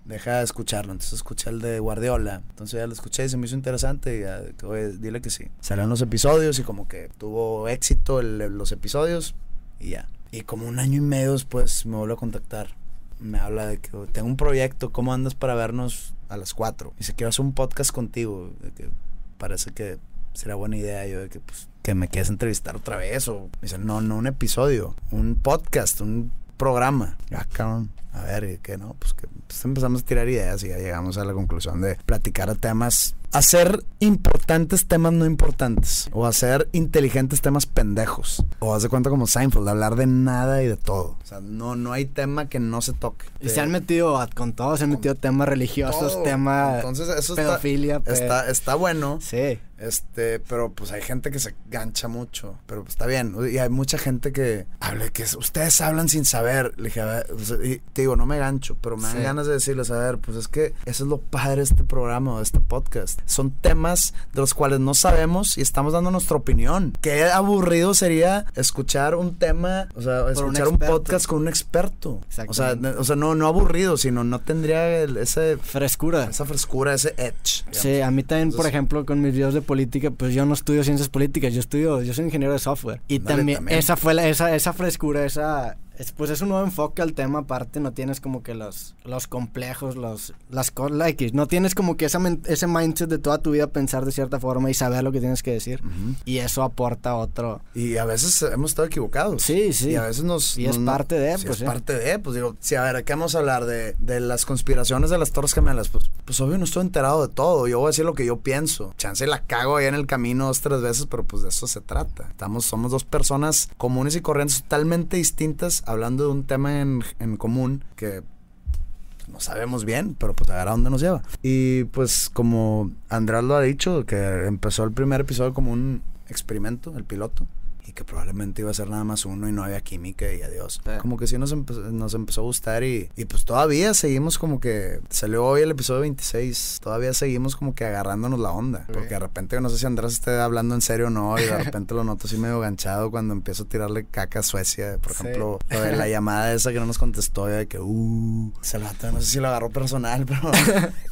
Deja de escucharlo. Entonces escuché el de Guardiola. Entonces ya lo escuché y se me hizo interesante. Y ya, oye, dile que sí. Salieron los episodios y como que tuvo éxito el, los episodios y ya. Y como un año y medio después me vuelve a contactar. Me habla de que tengo un proyecto. ¿Cómo andas para vernos a las 4? Y dice, quiero hacer un podcast contigo. De que parece que será buena idea. Yo de que, pues, que me quieres entrevistar otra vez. O me dice, no, no un episodio. Un podcast, un programa. Ya, cabrón. A ver, ¿y qué no? Pues que pues empezamos a tirar ideas y ya llegamos a la conclusión de platicar temas hacer importantes temas no importantes. O hacer inteligentes temas pendejos. O haz de cuenta como Seinfeld, hablar de nada y de todo. O sea, no, no hay tema que no se toque. Y se han metido con todo, se han metido temas religiosos, temas Entonces, eso pedofilia. Está, está, está, bueno. Sí. Este, pero pues hay gente que se gancha mucho. Pero pues, está bien. Y hay mucha gente que habla que ustedes hablan sin saber. Le dije, a ver, y te digo, no me gancho, pero me dan ganas de decirles, a ver, pues es que eso es lo padre de este programa, de este podcast son temas de los cuales no sabemos y estamos dando nuestra opinión. Qué aburrido sería escuchar un tema, o sea, escuchar un, podcast con un experto. O sea, o sea, no, no aburrido, sino no tendría ese... Frescura. Esa frescura, ese edge. Sí, a mí también, por ejemplo, con mis videos de política, pues yo no estudio ciencias políticas, yo estudio, yo soy ingeniero de software. Y también, esa fue la, esa, esa frescura, esa es, pues es un nuevo enfoque al tema aparte, no tienes como que los, los complejos, los, las cosas, like, no tienes como que esa, ese mindset de toda tu vida pensar de cierta forma y saber lo que tienes que decir. Y eso aporta otro. Y a veces hemos estado equivocados. Sí, sí. Y a veces nos... Y es parte de, pues. Es parte de, pues digo, si a ver, ¿qué vamos a hablar? De, de las conspiraciones de las Torres Gemelas. Pues, pues obvio no estoy enterado de todo. Yo voy a decir lo que yo pienso. Chance la cago ahí en el camino dos, tres veces, pero pues de eso se trata. Estamos, somos dos personas comunes y corrientes totalmente distintas hablando de un tema en, común que no sabemos bien, pero pues a ver a dónde nos lleva. Y pues como Andrés lo ha dicho, que empezó el primer episodio como un experimento, el piloto y que probablemente iba a ser nada más uno y no había química y adiós. Como que sí nos, nos empezó a gustar y, y, pues todavía seguimos como que salió hoy el episodio 26, todavía seguimos como que agarrándonos la onda, porque de repente no sé si Andrés esté hablando en serio o no y de repente lo noto así medio ganchado cuando empiezo a tirarle caca a Suecia, por ejemplo, la llamada esa que no nos contestó de que uh, se lo, no sé si lo agarró personal, pero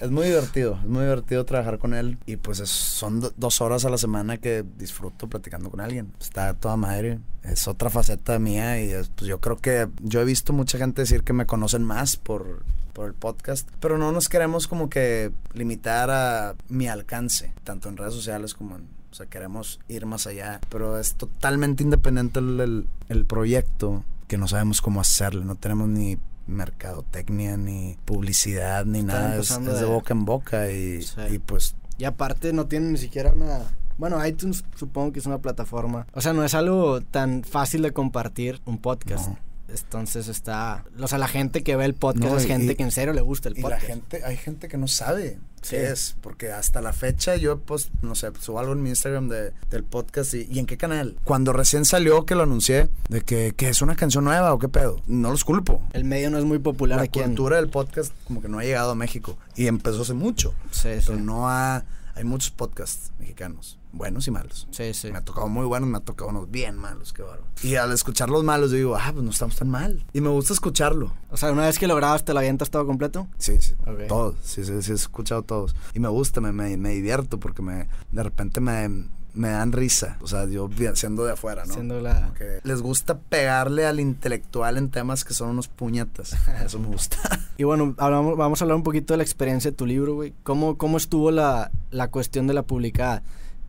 es muy divertido, es muy divertido trabajar con él y pues son dos horas a la semana que disfruto platicando con alguien. Está toda madre. Es otra faceta mía y pues yo creo que yo he visto mucha gente decir que me conocen más por, por el podcast, pero no nos queremos como que limitar a mi alcance, tanto en redes sociales como en... O sea, queremos ir más allá, pero es totalmente independiente el, el, proyecto que no sabemos cómo hacerle, no tenemos ni mercadotecnia, ni publicidad, ni nada, es, de, boca en boca y, y pues... Y aparte no tiene ni siquiera una bueno, iTunes supongo que es una plataforma. O sea, no es algo tan fácil de compartir un podcast. Entonces está. O sea, la gente que ve el podcast es gente que en serio le gusta el podcast. Y la gente, hay gente que no sabe qué es. Porque hasta la fecha yo, pues, no sé, subo algo en mi Instagram de, del podcast y, en qué canal. Cuando recién salió que lo anuncié, de que, que, es una canción nueva o qué pedo. No los culpo. El medio no es muy popular la aquí. La cultura del podcast como que no ha llegado a México. Y empezó hace mucho. Sí, pero no ha. Hay muchos podcasts mexicanos buenos y malos. Sí, sí. Me ha tocado muy buenos, me ha tocado unos bien malos, qué bárbaro. Y al escuchar los malos, yo digo, ah, pues no estamos tan mal. Y me gusta escucharlo. O sea, una vez que lo grabas, ¿te lo avientas todo completo? Sí, sí. Todos, sí, sí, sí, he escuchado todos. Y me gusta, me, me, me divierto porque me, de repente me, me dan risa. O sea, yo siendo de afuera, ¿no? Siendo la... les gusta pegarle al intelectual en temas que son unos puñetas. Eso me gusta. y bueno, hablamos, vamos a hablar un poquito de la experiencia de tu libro, güey. ¿Cómo, cómo estuvo la, la cuestión de la publicada?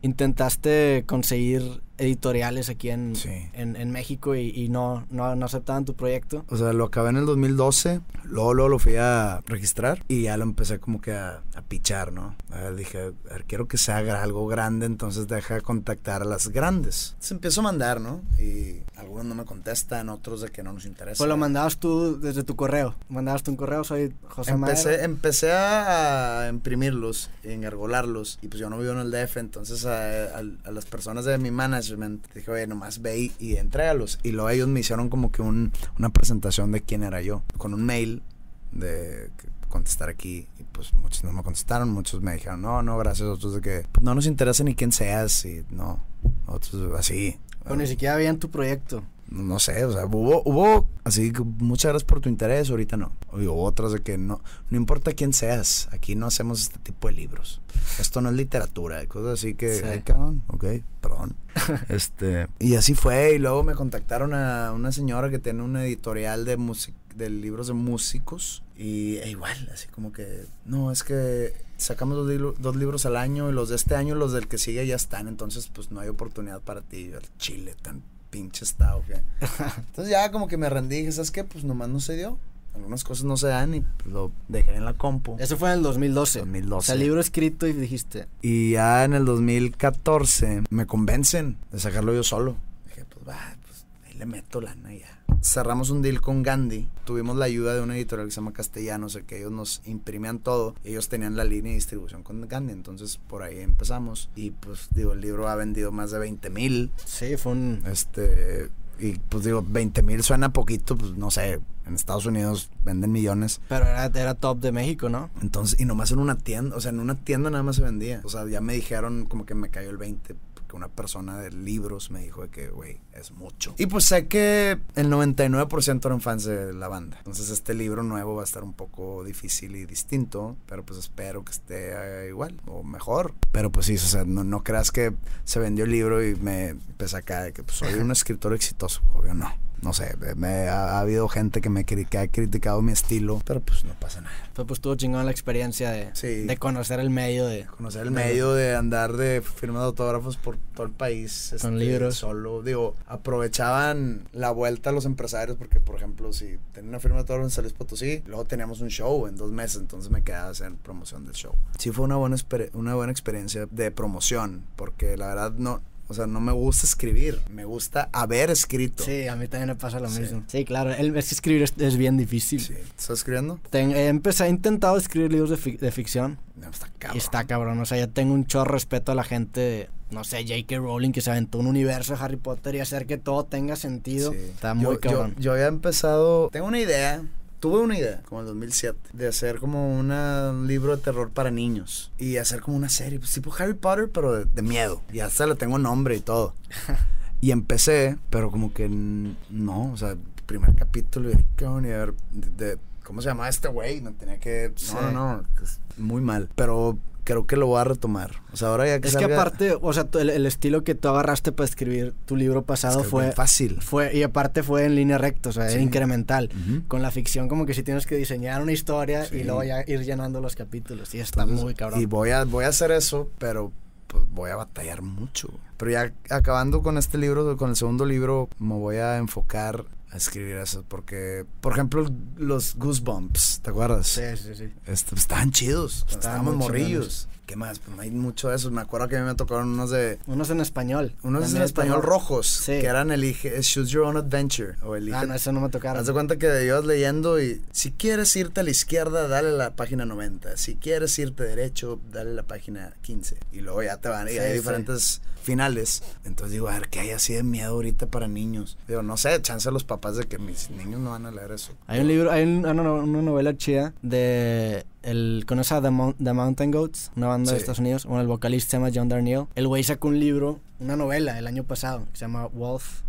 Intentaste conseguir editoriales aquí en, en, México y, no, no, no, aceptaban tu proyecto? O sea, lo acabé en el 2012, luego, luego lo fui a registrar y ya lo empecé como que a, a pichar, ¿no? dije, a ver, quiero que se haga algo grande, entonces deja contactar a las grandes. Entonces empiezo a mandar, ¿no? Y algunos no me contestan, otros de que no nos interesa. Pues lo mandabas tú desde tu correo. Mandabas tu un correo, soy José empecé, Empecé a, imprimirlos, engargolarlos y pues yo no vivo en el DF, entonces a, a las personas de mi manager Dije, oye, nomás ve y, entrégalos. Y luego ellos me hicieron como que un, una presentación de quién era yo. Con un mail de contestar aquí. Y pues muchos no me contestaron, muchos me dijeron, no, no, gracias. Otros de que pues, no nos interesa ni quién seas. Y no, otros así. Ni siquiera habían tu proyecto no sé, o sea, hubo, hubo, así que muchas gracias por tu interés, ahorita no. Hubo otras de que no, no importa quién seas, aquí no hacemos este tipo de libros. Esto no es literatura, cosas así que, sí. ok, perdón. este, y así fue, y luego me contactaron a una señora que tiene una editorial de de libros de músicos, y e igual, así como que, no, es que sacamos dos, dos, libros al año, y los de este año, los del que sigue ya están, entonces pues no hay oportunidad para ti, el Chile tan pinche estado, Entonces ya como que me rendí, dije, ¿sabes qué? Pues nomás no se dio. algunas cosas no se dan y lo dejé en la compu. Eso fue en el 2012. 2012. O sea, libro escrito y dijiste. Y ya en el 2014 me convencen de sacarlo yo solo. Dije, pues va, le meto lana ya. Cerramos un deal con Gandhi. Tuvimos la ayuda de una editorial que se llama Castellanos, que ellos nos imprimían todo. Ellos tenían la línea de distribución con Gandhi, entonces por ahí empezamos. Y pues digo, el libro ha vendido más de 20 mil. Sí, fue un... Este, y pues digo, 20 mil suena poquito, pues no sé, en Estados Unidos venden millones. Pero era, era top de México, ¿no? Entonces, y nomás en una tienda, o sea, en una tienda nada más se vendía. O sea, ya me dijeron como que me cayó el 20 una persona de libros me dijo de que, güey, es mucho. Y pues sé que el 99% eran fans de la banda. Entonces este libro nuevo va a estar un poco difícil y distinto, pero pues espero que esté eh, igual o mejor. Pero pues sí, o sea, no, no creas que se vendió el libro y me empecé acá de que pues, soy un escritor exitoso. Obvio no no sé, me, ha, ha, habido gente que me que ha criticado mi estilo, pero pues no pasa nada. Pero pues tuvo chingón la experiencia de, sí. de conocer el medio de conocer el medio de andar de firma de autógrafos por todo el país con este, libros solo digo aprovechaban la vuelta a los empresarios porque por ejemplo si tenía una firma de autógrafos en San Luis Potosí luego teníamos un show en dos meses entonces me quedaba a hacer promoción del show sí fue una buena una buena experiencia de promoción porque la verdad no o sea, no me gusta escribir, me gusta haber escrito. Sí, a mí también me pasa lo sí. mismo. Sí, claro, el, es que escribir es, es, bien difícil. Sí. ¿Estás escribiendo? Ten, he, empezado, he intentado escribir libros de, fic, de ficción. No, está cabrón. Y está cabrón, o sea, yo tengo un chorro respeto a la gente, no sé, J.K. Rowling, que se aventó un universo de Harry Potter y hacer que todo tenga sentido. Sí. Está muy yo, cabrón. Yo, yo había empezado, tengo una idea, tuve una idea, como en el 2007, de hacer como una, un libro de terror para niños y hacer como una serie, pues tipo Harry Potter, pero de, de miedo. Y hasta le tengo nombre y todo. y empecé, pero como que no, o sea, primer capítulo y qué van a ver de, de, ¿cómo se llama este güey? No tenía que, no, Sí. no, no, es muy mal, pero creo que lo voy a retomar. O sea, ahora ya que Es salga, que aparte, o sea, el, el estilo que tú agarraste para escribir tu libro es pasado que es fue, bien fácil. fue, y aparte fue en línea recta, o sea, Sí. era incremental. Con la ficción como que si tienes que diseñar una historia Sí. y luego ya ir llenando los capítulos. Y está Entonces, muy cabrón. Y voy a, voy a hacer eso, pero pues voy a batallar mucho. Pero ya acabando con este libro, con el segundo libro, me voy a enfocar a escribir eso. Porque, por ejemplo, los Goosebumps, ¿te acuerdas? Sí, sí, sí. Este, estaban chidos. estábamos morrillos. ¿Qué más? Pues hay mucho de eso. Me acuerdo que a mí me tocaron unos de. Unos en español. Unos en español terror. rojos. Sí. Que eran elige, Choose Your Own Adventure. O elige. Ah, no, eso no me tocaron. Haz de cuenta que ibas leyendo y si quieres irte a la izquierda, dale la página 90. Si quieres irte derecho, dale la página 15. Y luego ya te van y Sí, hay sí. diferentes finales. Entonces digo, a ver, ¿qué hay así de miedo ahorita para niños? Digo, no sé, chance a los papás de que mis niños no van a leer eso. Hay un libro, hay un- una, no- una novela chida de el ¿conoces a The, Mon- The Mountain Goats? Una banda de. Estados Unidos. Bueno, el vocalista se llama John Darnielle. El güey sacó un libro, una novela el año pasado, que se llama Wolf.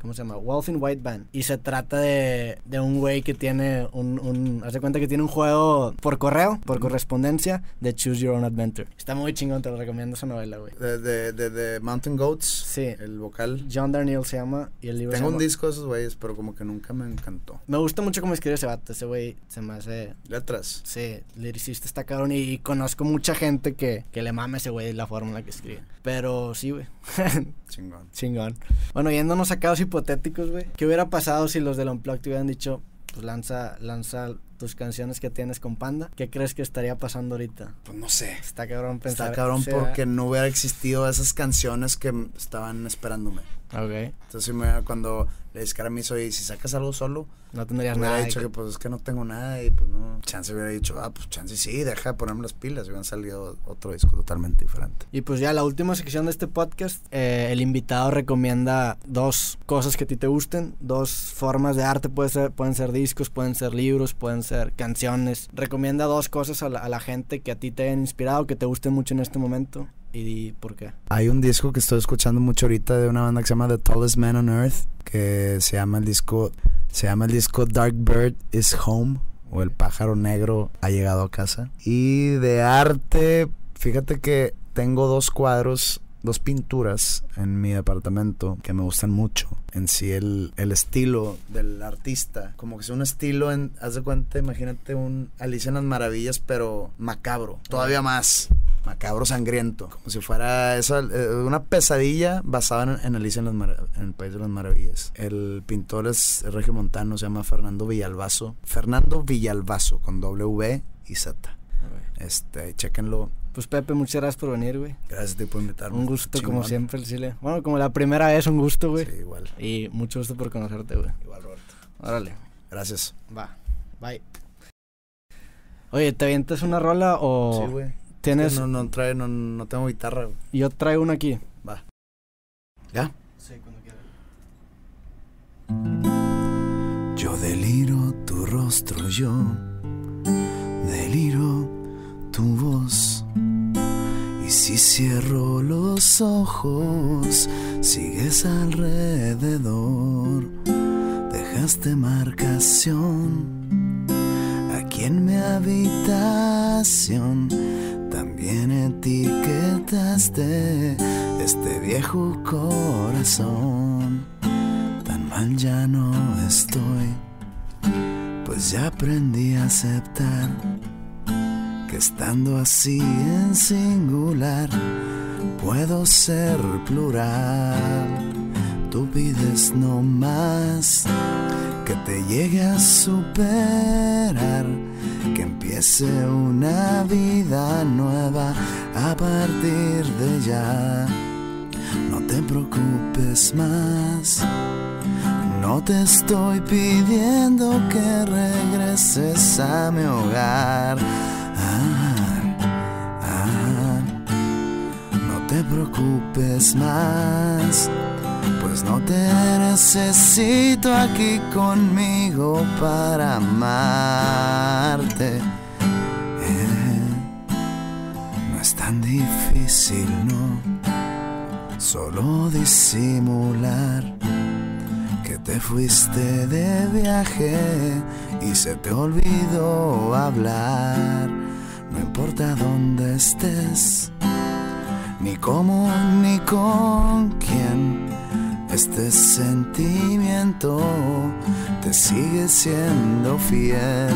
¿Cómo se llama? Wolf in White Band. Y se trata de, de un güey que tiene un, un... Haz de cuenta que tiene un juego por correo, por correspondencia, de Choose Your Own Adventure. Está muy chingón, te lo recomiendo esa novela, güey. De, de, de, de Mountain Goats, Sí. el vocal. John Darnielle se llama y el libro Tengo se un llama- disco de esos güeyes, pero como que nunca me encantó. Me gusta mucho cómo escribe ese vato. Ese güey se me hace... Letras. Sí, liricista está cabrón y, y conozco mucha gente que, que le mama a ese güey la forma en la que escribe. Pero sí, güey. Chingón. Chingón. Bueno, yéndonos a casos hipotéticos, güey. ¿Qué hubiera pasado si los del Unplugged te hubieran dicho, pues lanza, lanza tus canciones que tienes con Panda? ¿Qué crees que estaría pasando ahorita? Pues no sé. Está cabrón pensar. Está cabrón porque no hubiera existido esas canciones que estaban esperándome. ¿Verdad? Ok. Entonces cuando le hizo, y si sacas algo solo, No tendrías hubiera nada. dicho que pues es que no tengo nada y pues no. Chance hubiera dicho, ah, pues chance sí, deja de ponerme las pilas y hubieran salido otro disco totalmente diferente. Y pues ya la última sección de este podcast, eh, el invitado recomienda dos cosas que a ti te gusten, dos formas de arte, puede ser, pueden ser discos, pueden ser libros, pueden ser canciones. Recomienda dos cosas a la, a la gente que a ti te hayan inspirado, que te gusten mucho en este momento y por qué. Hay un disco que estoy escuchando mucho ahorita de una banda que se llama The Tallest Man on Earth, que se llama el disco, se llama el disco Dark Bird is Home, o El pájaro negro ha llegado a casa. Y de arte, fíjate que tengo dos cuadros, dos pinturas en mi departamento que me gustan mucho. En sí el, el estilo del artista, como que es un estilo, en, haz de cuenta, imagínate un Alicia en las Maravillas, pero macabro, todavía más. macabro sangriento, como si fuera esa, eh, una pesadilla basada en, en Alicia en, las en el País de las Maravillas. El pintor es regiomontano, se llama Fernando Villalbazo. Fernando Villalbazo, con W y Z. Este, chéquenlo. Pues Pepe, muchas gracias por venir, güey. Gracias a ti por invitarme. Un gusto como siempre el Chile. Bueno, como la primera vez, un gusto, güey. Sí, igual. Y mucho gusto por conocerte, güey. Igual, Roberto. Órale. Gracias. Va. Bye. Oye, ¿te avientas una rola o Sí, güey. tienes... No, no, trae, no, no tengo guitarra. güey. Yo traigo una aquí. Va. ¿Ya? Sí, cuando quieras. Yo deliro tu rostro, yo deliro tu voz. Y si cierro los ojos, sigues alrededor. Dejaste marcación aquí en mi habitación. También etiquetaste este viejo corazón tan mal ya no estoy, pues ya aprendí a aceptar que estando así en singular puedo ser plural. Tú pides no más que te llegue a superar, que empiece una vida nueva a partir de ya. No te preocupes más. No te estoy pidiendo que regreses a mi hogar. Te preocupes más, pues no te necesito aquí conmigo para amarte. Eh, no es tan difícil, no, solo disimular que te fuiste de viaje y se te olvidó hablar. No importa dónde estés, ni cómo ni con quién. Este sentimiento te sigue siendo fiel.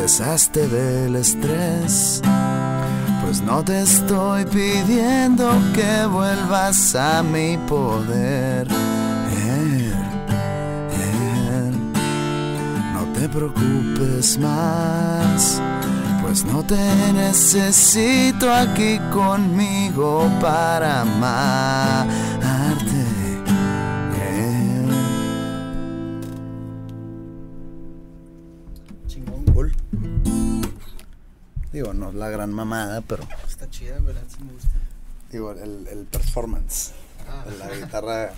Deshazte del estrés, pues no te estoy pidiendo que vuelvas a mi poder. Eh, eh, no te preocupes más, pues no te necesito aquí conmigo para amarte. Chingón. Cool. Digo, no es la gran mamada, pero Está chida, ¿verdad? Sí me gusta. digo, el, el performance. Ah. La guitarra.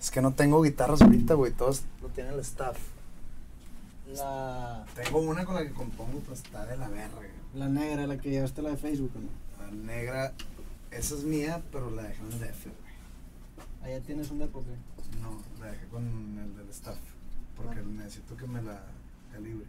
Es que no tengo guitarras ahorita, güey. Todos lo tiene el staff. La, Tengo una con la que compongo, pero está de la verga. la negra, la que llevaste la de Facebook, ¿no? La negra, esa es mía, pero la dejé en el DF, güey. Allá tienes un depo, ¿qué? No, la dejé con el del staff. Porque Ah. necesito que me la calibre.